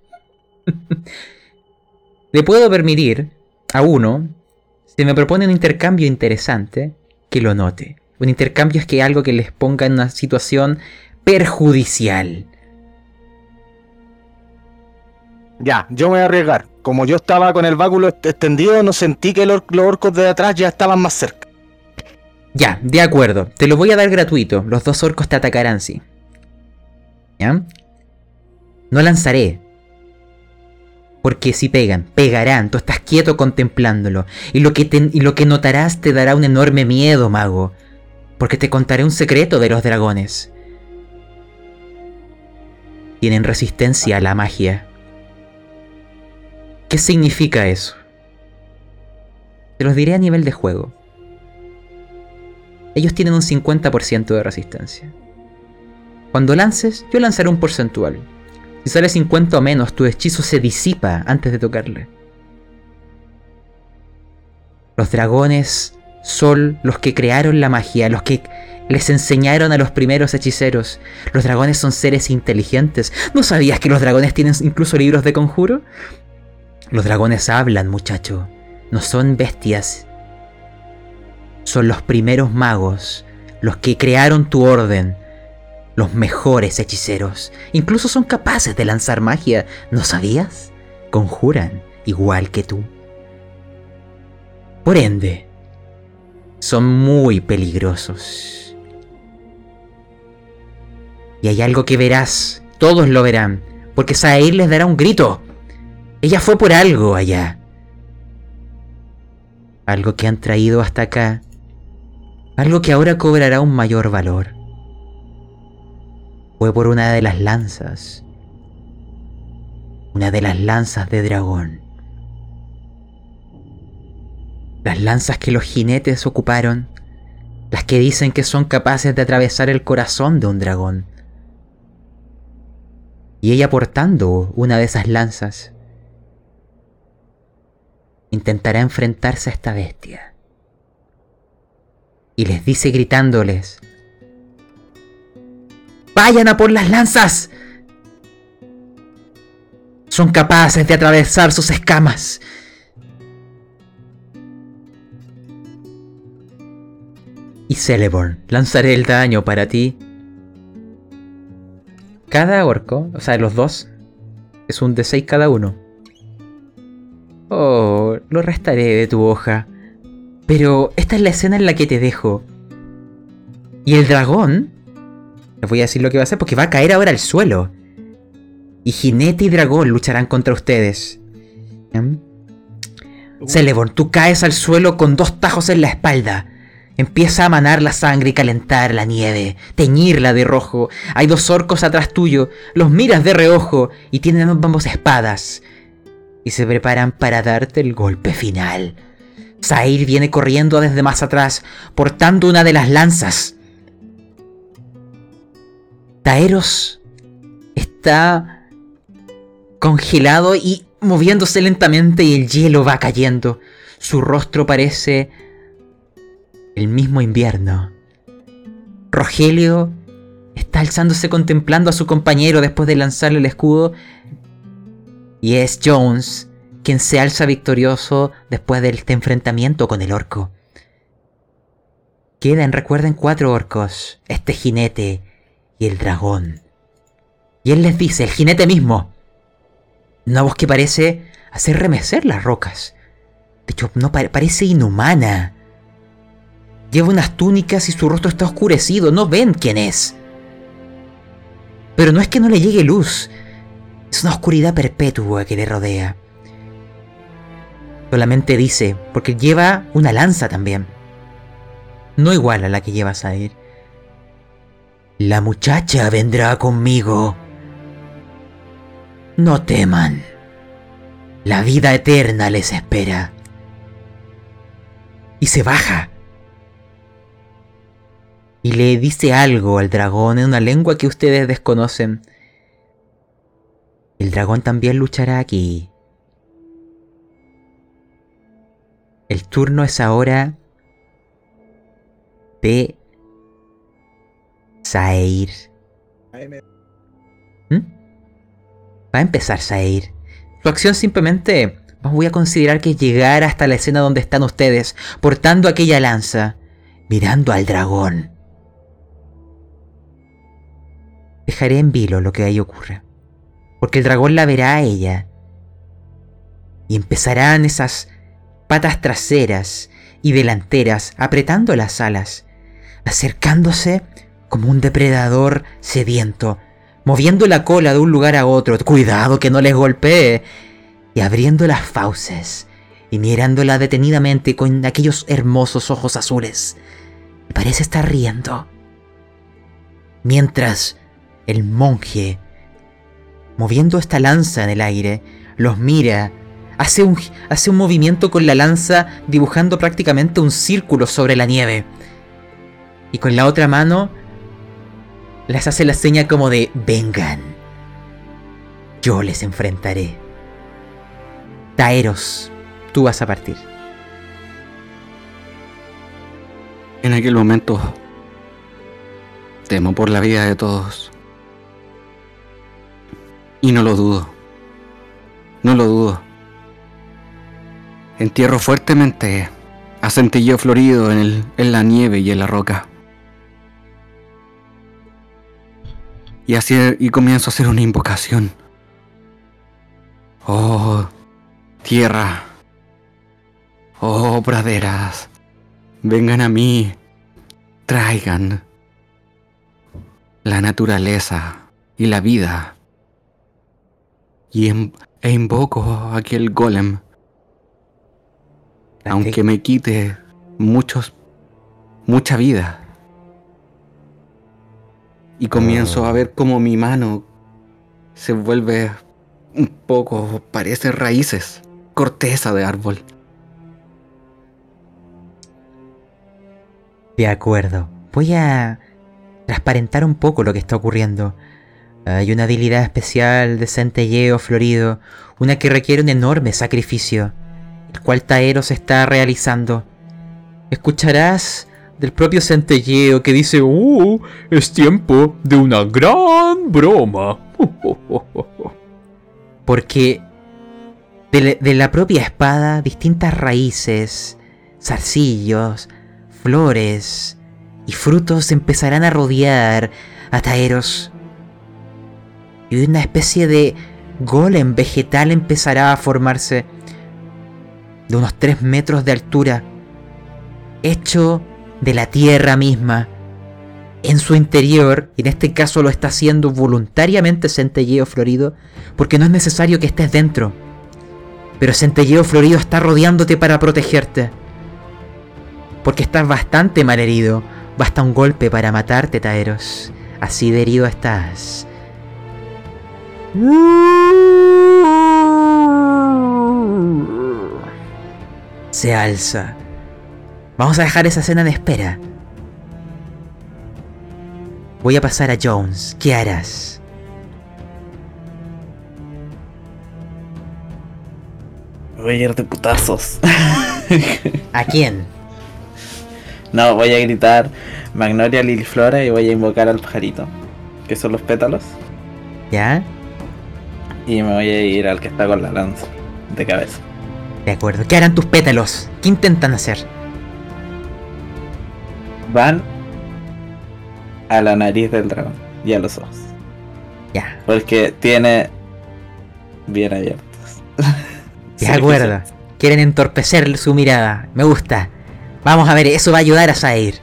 Le puedo permitir a uno, si me propone un intercambio interesante, que lo note. Un intercambio es que algo que les ponga en una situación perjudicial. Ya, yo me voy a arriesgar. Como yo estaba con el báculo extendido, no sentí que los, orcos de atrás ya estaban más cerca. Ya, de acuerdo. Te lo voy a dar gratuito. Los dos orcos te atacarán, sí. ¿Ya? No lanzaré. Porque si pegan, pegarán. Tú estás quieto contemplándolo. Y lo que, y lo que notarás te dará un enorme miedo, mago. Porque te contaré un secreto de los dragones. Tienen resistencia a la magia. ¿Qué significa eso? Te los diré a nivel de juego. Ellos tienen un 50% de resistencia. Cuando lances, yo lanzaré un porcentual. Si sale 50 o menos, tu hechizo se disipa antes de tocarle. Los dragones son los que crearon la magia, los que les enseñaron a los primeros hechiceros. Los dragones son seres inteligentes. ¿No sabías que los dragones tienen incluso libros de conjuro? Los dragones hablan, muchacho. No son bestias. Son los primeros magos, los que crearon tu orden, los mejores hechiceros. Incluso son capaces de lanzar magia. ¿No sabías? Conjuran, igual que tú. Por ende, son muy peligrosos. Y hay algo que verás, todos lo verán, porque Saeir les dará un grito. Ella fue por algo allá. Algo que han traído hasta acá. Algo que ahora cobrará un mayor valor. Fue por una de las lanzas. Una de las lanzas de dragón. Las lanzas que los jinetes ocuparon. Las que dicen que son capaces de atravesar el corazón de un dragón. Y ella portando una de esas lanzas intentará enfrentarse a esta bestia. Y les dice gritándoles, ¡Vayan a por las lanzas! son capaces de atravesar sus escamas. Y Celeborn, lanzaré el daño para ti. Cada orco, o sea, los dos, es un D6 cada uno. Oh, lo restaré de tu hoja. Pero esta es la escena en la que te dejo. Y el dragón, les voy a decir lo que va a hacer porque va a caer ahora al suelo. Y jinete y dragón lucharán contra ustedes. ¿Mm? Celeborn, tú caes al suelo con dos tajos en la espalda. Empieza a manar la sangre y calentar la nieve, teñirla de rojo. Hay dos orcos atrás tuyo, los miras de reojo y tienen ambos espadas. Y se preparan para darte el golpe final. Zair viene corriendo desde más atrás, portando una de las lanzas. Taeros está congelado y moviéndose lentamente y el hielo va cayendo. Su rostro parece el mismo invierno. Rogelio está alzándose contemplando a su compañero después de lanzarle el escudo. Y es Jones quien se alza victorioso después de este enfrentamiento con el orco. Quedan, recuerden, cuatro orcos, este jinete y el dragón. Y él les dice, el jinete mismo, una voz que parece hacer remecer las rocas. De hecho, no parece inhumana. Lleva unas túnicas y su rostro está oscurecido, no ven quién es. Pero no es que no le llegue luz, es una oscuridad perpetua que le rodea. Solamente dice, porque lleva una lanza también. No igual a la que lleva Sair. La muchacha vendrá conmigo. No teman. La vida eterna les espera. Y se baja y le dice algo al dragón en una lengua que ustedes desconocen. El dragón también luchará aquí. El turno es ahora de Sair. ¿Mm? Va a empezar Sair. Su acción simplemente voy a considerar que llegar hasta la escena donde están ustedes, portando aquella lanza, mirando al dragón. Dejaré en vilo lo que ahí ocurra. Porque el dragón la verá a ella. Y empezarán esas patas traseras y delanteras apretando las alas, acercándose como un depredador sediento, moviendo la cola de un lugar a otro, cuidado que no les golpee, y abriendo las fauces y mirándola detenidamente con aquellos hermosos ojos azules. Parece estar riendo. Mientras el monje, moviendo esta lanza en el aire, los mira, hace un, hace un movimiento con la lanza dibujando prácticamente un círculo sobre la nieve. Y con la otra mano les hace la seña como de vengan. Yo les enfrentaré. Taeros, tú vas a partir. En aquel momento temo por la vida de todos. Y no lo dudo. No lo dudo. Entierro fuertemente a Centelleo florido en, el, en la nieve y en la roca. Y así y comienzo a hacer una invocación. Oh, tierra. Oh, praderas. Vengan a mí. Traigan la naturaleza y la vida y e invoco a aquel golem. Aunque me quite muchos, mucha vida. Y comienzo a ver cómo mi mano se vuelve un poco, parece raíces, corteza de árbol. De acuerdo. Voy a transparentar un poco lo que está ocurriendo. Hay una habilidad especial de centelleo florido, una que requiere un enorme sacrificio, el cual Taeros está realizando. Escucharás del propio centelleo que dice, ¡Uh! Es tiempo de una gran broma. Porque de, de la propia espada, distintas raíces, zarcillos, flores y frutos empezarán a rodear a Taeros. Y una especie de golem vegetal empezará a formarse de unos 3 metros de altura, hecho de la tierra misma. En su interior, y en este caso lo está haciendo voluntariamente Centelleo Florido, porque no es necesario que estés dentro. Pero Centelleo Florido está rodeándote para protegerte. Porque estás bastante mal herido. Basta un golpe para matarte, Taeros. Así de herido estás. Se alza. Vamos a dejar esa escena de espera. Voy a pasar a Jones. ¿Qué harás? Voy a ir de putazos. ¿A quién? No, voy a gritar Magnolia Liliflora y voy a invocar al pajarito, que son los pétalos. ¿Ya? Y me voy a ir al que está con la lanza de cabeza. De acuerdo. ¿Qué harán tus pétalos? ¿Qué intentan hacer? Van a la nariz del dragón y a los ojos. Ya. Porque tiene bien abiertos. De acuerdo. Quieren entorpecer su mirada. Me gusta. Vamos a ver, eso va a ayudar a Zair.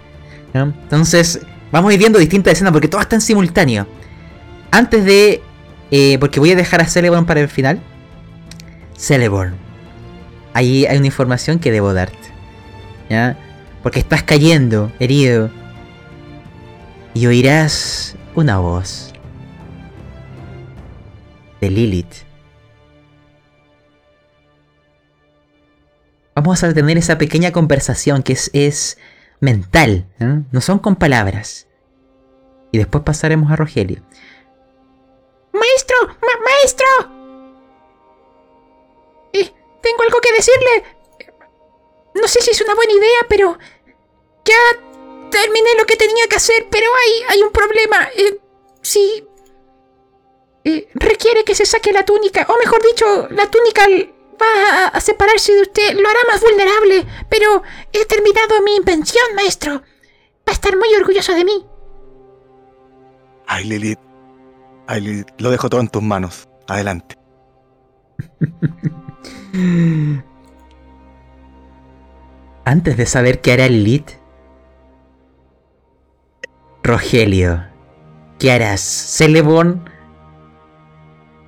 ¿no? Entonces, vamos a ir viendo distintas escenas porque todo está en simultáneo. Antes de. Eh, porque voy a dejar a Celeborn para el final. Celeborn. Ahí hay una información que debo darte. ¿Ya? Porque estás cayendo, herido. Y oirás una voz. De Lilith. Vamos a tener esa pequeña conversación que es, es mental, ¿eh? no son con palabras. Y después pasaremos a Rogelio. Maestro, ma- maestro. Eh, tengo algo que decirle. No sé si es una buena idea, pero ya terminé lo que tenía que hacer, pero hay, hay un problema. Eh, sí. Eh, requiere que se saque la túnica, o mejor dicho, la túnica va a, a separarse de usted, lo hará más vulnerable, pero he terminado mi invención, maestro. Va a estar muy orgulloso de mí. Ay, Lilith. Lilith, lo dejo todo en tus manos. Adelante. Antes de saber qué hará Lilith. Rogelio. ¿Qué harás? Celeborn.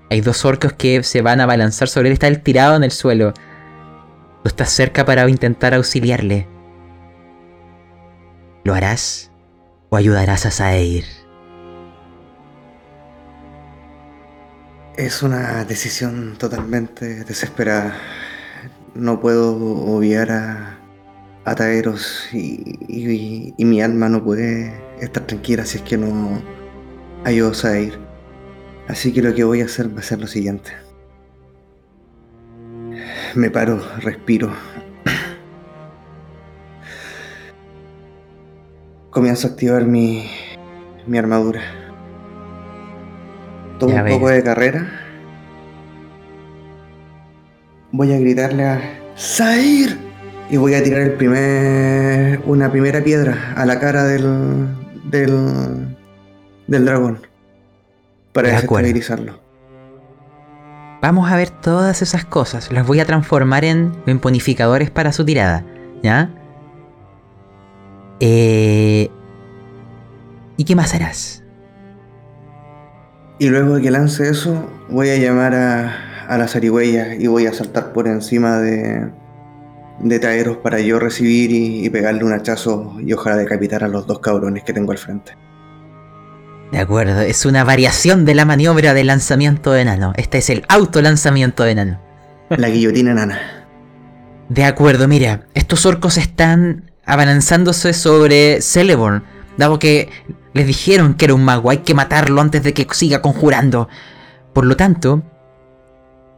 Hay dos orcos que se van a balanzar sobre él. Está él tirado en el suelo. Tú estás cerca para intentar auxiliarle. ¿Lo harás? ¿O ayudarás a Saeir? Es una decisión totalmente desesperada. No puedo obviar a, a Taeros y, y- y mi alma no puede estar tranquila si es que no ayudo a Zair. Así que lo que voy a hacer va a ser lo siguiente. Me paro, respiro. Comienzo a activar mi, mi armadura. Tomo Ya un poco de carrera. Voy a gritarle a ¡Zair! Y voy a tirar el primer, una primera piedra a la cara del, del, del dragón. Para desestabilizarlo. Vamos a ver todas esas cosas. Las voy a transformar en, en bonificadores para su tirada. ¿Ya? Eh, ¿Y qué más harás? Y luego de que lance eso, voy a llamar a, a la zarigüeya y voy a saltar por encima de, de Taeros para yo recibir y, y pegarle un hachazo y ojalá decapitar a los dos cabrones que tengo al frente. De acuerdo, es una variación de la maniobra de lanzamiento de enano. Este es el autolanzamiento de enano. La guillotina enana. De acuerdo, mira, estos orcos están abalanzándose sobre Celeborn, dado que les dijeron que era un mago, hay que matarlo antes de que siga conjurando. Por lo tanto,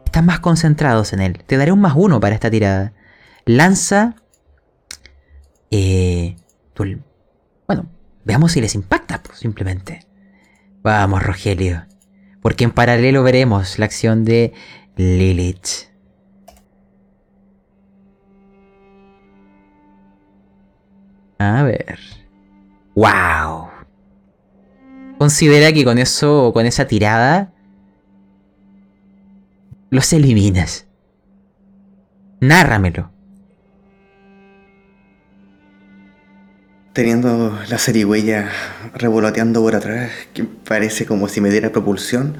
están más concentrados en él. Te daré un más uno para esta tirada. Lanza... Eh... Bueno, veamos si les impacta, pues, simplemente. Vamos, Rogelio. Porque en paralelo veremos la acción de Lilith. A ver. ¡Wow! Considera que con eso, con esa tirada, los eliminas. Nárramelo. Teniendo la zarigüeya revoloteando por atrás, que parece como si me diera propulsión,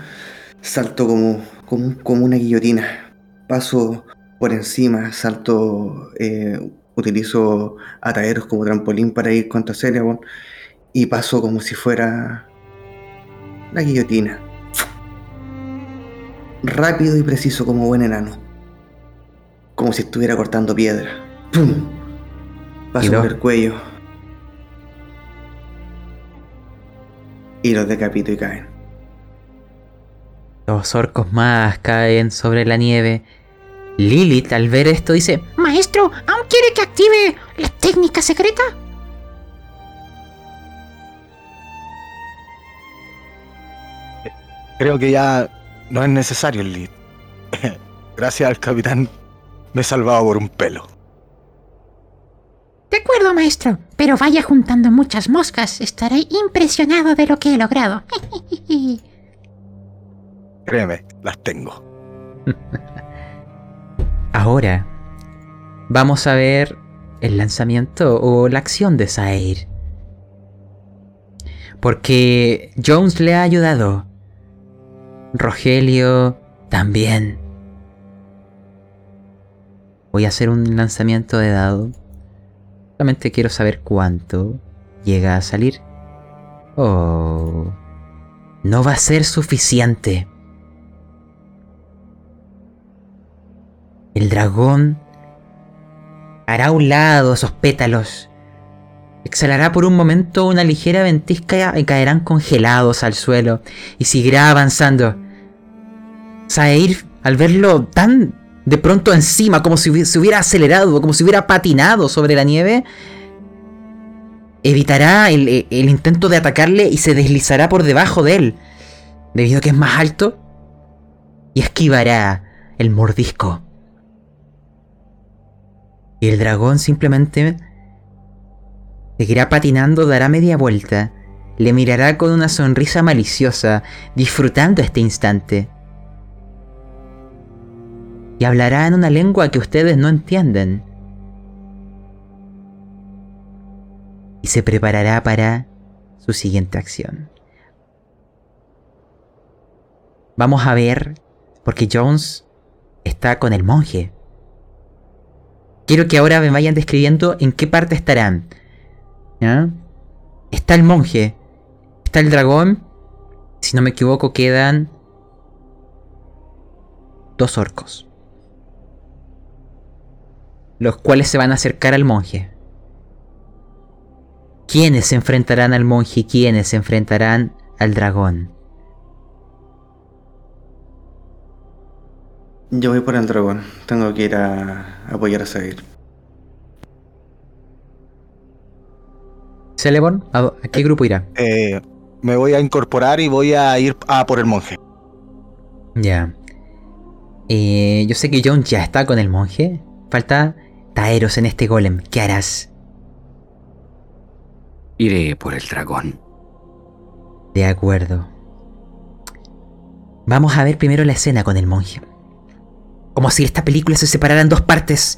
salto como, como, como una guillotina. Paso por encima, salto, eh, utilizo ataderos como trampolín para ir contra Celeborn y paso como si fuera la guillotina. Rápido y preciso como buen enano. Como si estuviera cortando piedra. ¡Pum! Lo- por el cuello. Y los decapito y caen. Los orcos más caen sobre la nieve. Lilith, al ver esto, dice: Maestro, ¿aún quiere que active la técnica secreta? Creo que ya no es necesario el lead. Gracias al capitán me he salvado por un pelo. De acuerdo, maestro, pero vaya juntando muchas moscas. Estaré impresionado de lo que he logrado. Créeme, las tengo. Ahora vamos a ver el lanzamiento o la acción de Zaire. Porque Jones le ha ayudado. Rogelio también. Voy a hacer un lanzamiento de dado. Solamente quiero saber cuánto llega a salir. Oh. No va a ser suficiente. El dragón hará a un lado esos pétalos. Exhalará por un momento una ligera ventisca y caerán congelados al suelo y seguirá avanzando. Saeir, al verlo tan de pronto encima, como si se hubiera acelerado, como si hubiera patinado sobre la nieve, evitará el, el intento de atacarle y se deslizará por debajo de él, debido a que es más alto, y esquivará el mordisco. Y el dragón simplemente seguirá patinando, dará media vuelta, le mirará con una sonrisa maliciosa, disfrutando este instante. Y hablará en una lengua que ustedes no entienden. Y se preparará para su siguiente acción. Vamos a ver, porque Jones está con el monje. Quiero que ahora me vayan describiendo en qué parte estarán. Está el monje. Está el dragón. Si no me equivoco, quedan dos orcos. Los cuales se van a acercar al monje. ¿Quiénes se enfrentarán al monje y quiénes se enfrentarán al dragón? Yo voy por el dragón. Tengo que ir a apoyar a Sair. Celeborn, ¿a, a qué grupo irá? Eh, me voy a incorporar y voy a ir a por el monje. Ya. Eh, yo sé que John ya está con el monje. Falta Taeros en este golem. ¿Qué harás? Iré por el dragón. De acuerdo. Vamos a ver primero la escena con el monje. Como si esta película se separara en dos partes.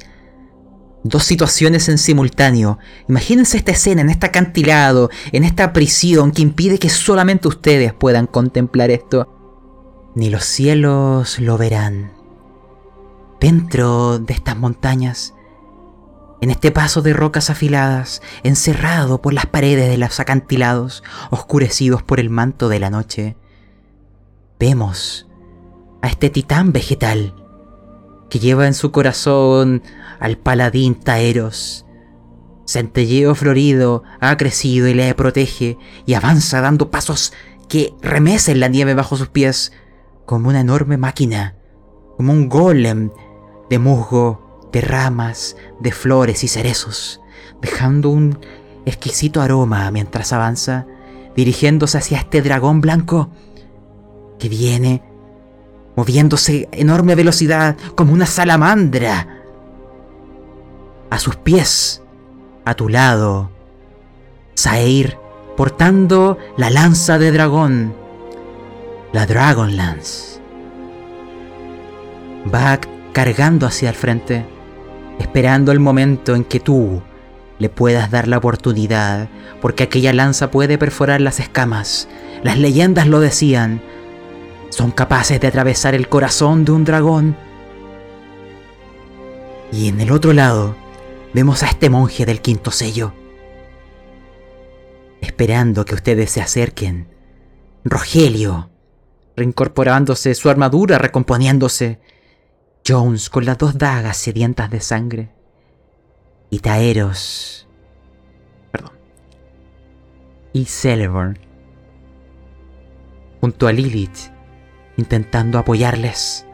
Dos situaciones en simultáneo. Imagínense esta escena en este acantilado, en esta prisión que impide que solamente ustedes puedan contemplar esto. Ni los cielos lo verán. Dentro de estas montañas, en este paso de rocas afiladas, encerrado por las paredes de los acantilados, oscurecidos por el manto de la noche, vemos a este titán vegetal que lleva en su corazón al paladín Taeros. Centelleo florido ha crecido y le protege y avanza dando pasos que remecen la nieve bajo sus pies como una enorme máquina, como un golem de musgo, de ramas, de flores y cerezos, dejando un exquisito aroma mientras avanza, dirigiéndose hacia este dragón blanco que viene moviéndose a enorme velocidad como una salamandra. A sus pies, a tu lado, Saeir portando la lanza de dragón, la Dragon Lance. Va cargando hacia el frente, esperando el momento en que tú le puedas dar la oportunidad, porque aquella lanza puede perforar las escamas. Las leyendas lo decían. Son capaces de atravesar el corazón de un dragón. Y en el otro lado vemos a este monje del quinto sello. Esperando que ustedes se acerquen. Rogelio, reincorporándose su armadura, recomponiéndose. Jones con las dos dagas sedientas de sangre. Y. Perdón. Y Celeborn. Junto a Lilith, intentando apoyarles.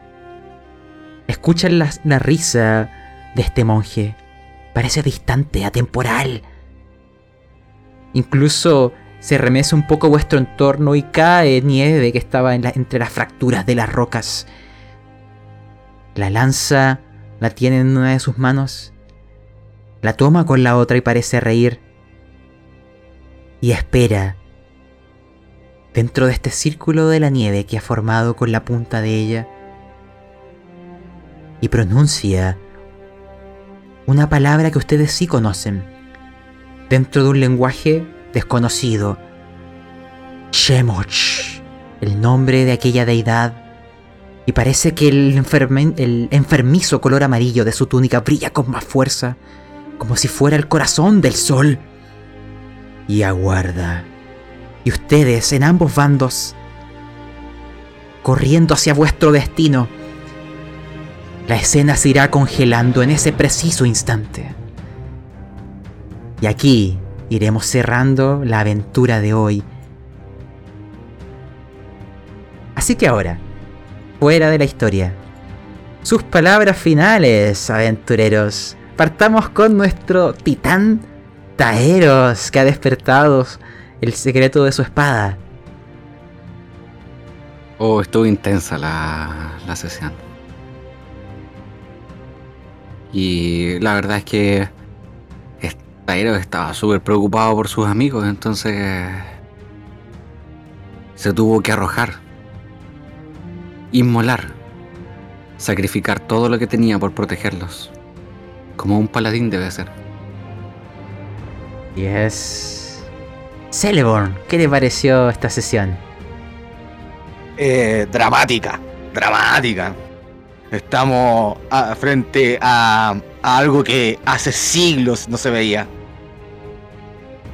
Escuchan la, risa de este monje. Parece distante, atemporal. Incluso se remece un poco vuestro entorno y cae nieve que estaba entre las fracturas de las rocas. La lanza la tiene en una de sus manos, la toma con la otra y parece reír. Y espera dentro de este círculo de la nieve que ha formado con la punta de ella. Y pronuncia una palabra que ustedes sí conocen, dentro de un lenguaje desconocido. Shemoch, el nombre de aquella deidad. Y parece que el, el enfermizo color amarillo de su túnica brilla con más fuerza, como si fuera el corazón del sol. Y aguarda. Y ustedes en ambos bandos, corriendo hacia vuestro destino, la escena se irá congelando en ese preciso instante. Y aquí iremos cerrando la aventura de hoy. Así que ahora, fuera de la historia, sus palabras finales, aventureros. Partamos con nuestro titán Taeros, que ha despertado el secreto de su espada. Oh, estuvo intensa la, la sesión. Y la verdad es que Tairo estaba súper preocupado por sus amigos, entonces se tuvo que arrojar, inmolar, sacrificar todo lo que tenía por protegerlos, como un paladín debe ser. Y es... Celeborn, ¿qué le pareció esta sesión? Eh, dramática, dramática. Estamos a- frente a, a algo que hace siglos no se veía.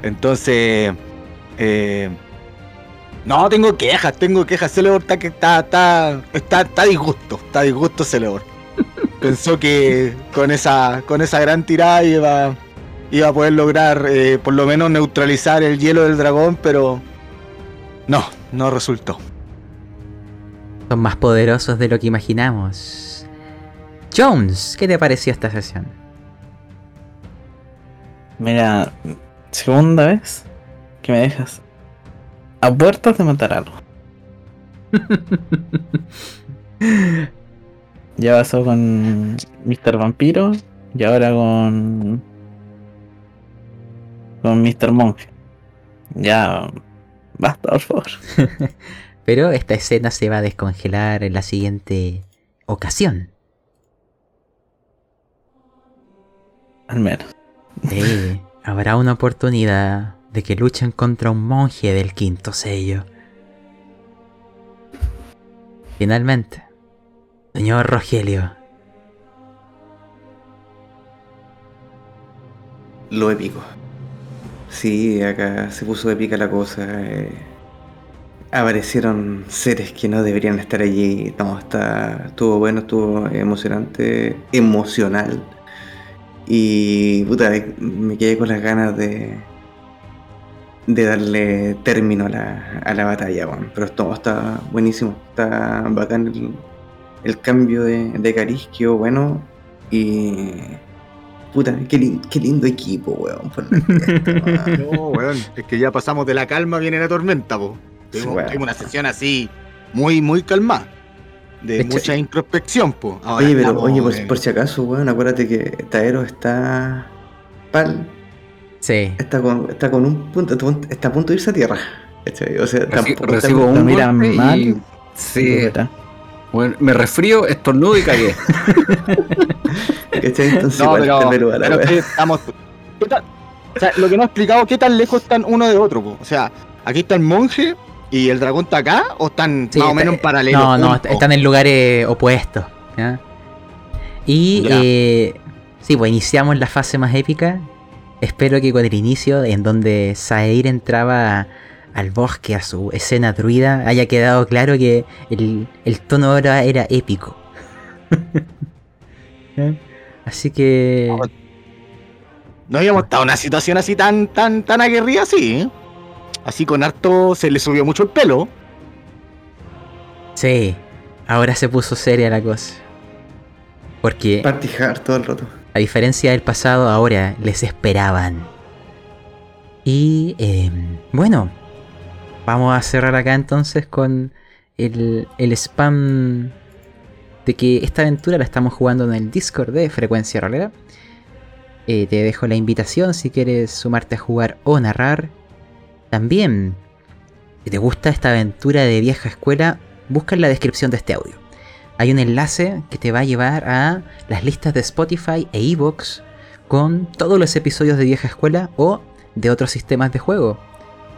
Entonces, eh, no tengo quejas, tengo quejas. Celeborn está que está, está, está, está disgusto, está disgusto Celeborn. Pensó que con esa, con esa gran tirada iba, iba a poder lograr eh, por lo menos neutralizar el hielo del dragón, pero no, no resultó. Son más poderosos de lo que imaginamos. Jones, ¿qué te pareció esta sesión? Mira, segunda vez que me dejas a puertas de matar algo. Ya pasó con Mr. Vampiro y ahora con. con Mr. Monje. Ya. Basta, por favor. Pero esta escena se va a descongelar en la siguiente ocasión. Al menos. Sí, habrá una oportunidad de que luchen contra un monje del quinto sello. Finalmente, señor Rogelio, Lo épico. Sí, acá se puso épica la cosa. eh, aparecieron seres que no deberían estar allí. No, está, estuvo bueno, estuvo emocionante, emocional. Y puta, me quedé con las ganas de, de darle término a la, a la batalla, weón. Pero esto está buenísimo, está bacán el, el cambio de, de cariz, quedó bueno. Y puta, qué, lin- qué lindo equipo, weón. No, weón, es que ya pasamos de la calma, viene la tormenta, po. Tuvimos, weón. tuvimos una sesión así muy, muy calmada. De, mucha introspección, pues. Ahora Oye, pero estamos oye, por, por si acaso, weón, acuérdate que Taero está. Pal, Sí. está con, está con un punto, está a punto de irse a tierra. O sea, Reci- recibo un mira y- mal. Sí, bueno, me resfrío, estornudo y cagué. ¿cachai? Entonces, No, pero, la que estamos. ¿qué tal? O sea, lo que no he explicado, ¿qué tan lejos están uno de otro? po? O sea, aquí está el monje y el dragón está acá, o están Sí, más o menos en paralelo. No, no, están en lugares opuestos. ¿ya? Y Ya. eh, sí, pues iniciamos la fase más épica. Espero que con el inicio, en donde Saeir entraba al bosque, a su escena druida, haya quedado claro que el, el tono ahora era épico. Así que... No habíamos estado en una situación así tan, tan, tan aguerrida así. ¿eh? Así con harto se le subió mucho el pelo. Sí, ahora se puso seria la cosa. Porque... Party hard todo el rato. A diferencia del pasado, ahora les esperaban. Y eh, bueno, vamos a cerrar acá entonces con el, el spam de que esta aventura la estamos jugando en el Discord de Frecuencia Rolera. Eh, te dejo la invitación si quieres sumarte a jugar o narrar. También, si te gusta esta aventura de vieja escuela, busca en la descripción de este audio hay un enlace que te va a llevar a las listas de Spotify e Evox con todos los episodios de Vieja Escuela o de otros sistemas de juego.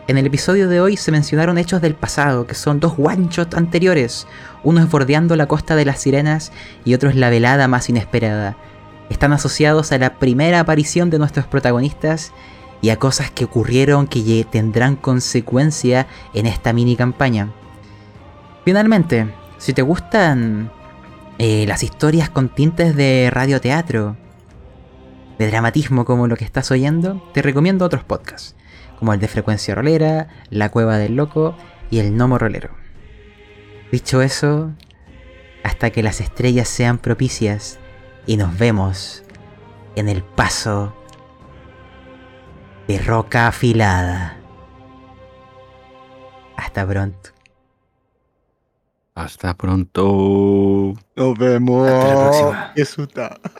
En el episodio de hoy se mencionaron hechos del pasado, que son dos one-shot anteriores. Uno es Bordeando la Costa de las Sirenas y otro es La Velada Más Inesperada. Están asociados a la primera aparición de nuestros protagonistas y a cosas que ocurrieron que tendrán consecuencia en esta mini campaña. Finalmente, si te gustan eh, las historias con tintes de radioteatro, de dramatismo como lo que estás oyendo, te recomiendo otros podcasts, como el de Frecuencia Rolera, La Cueva del Loco y El Gnomo Rolero. Dicho eso, hasta que las estrellas sean propicias y nos vemos en el paso de roca afilada. Hasta pronto. Hasta pronto. Nos vemos. Hasta la próxima.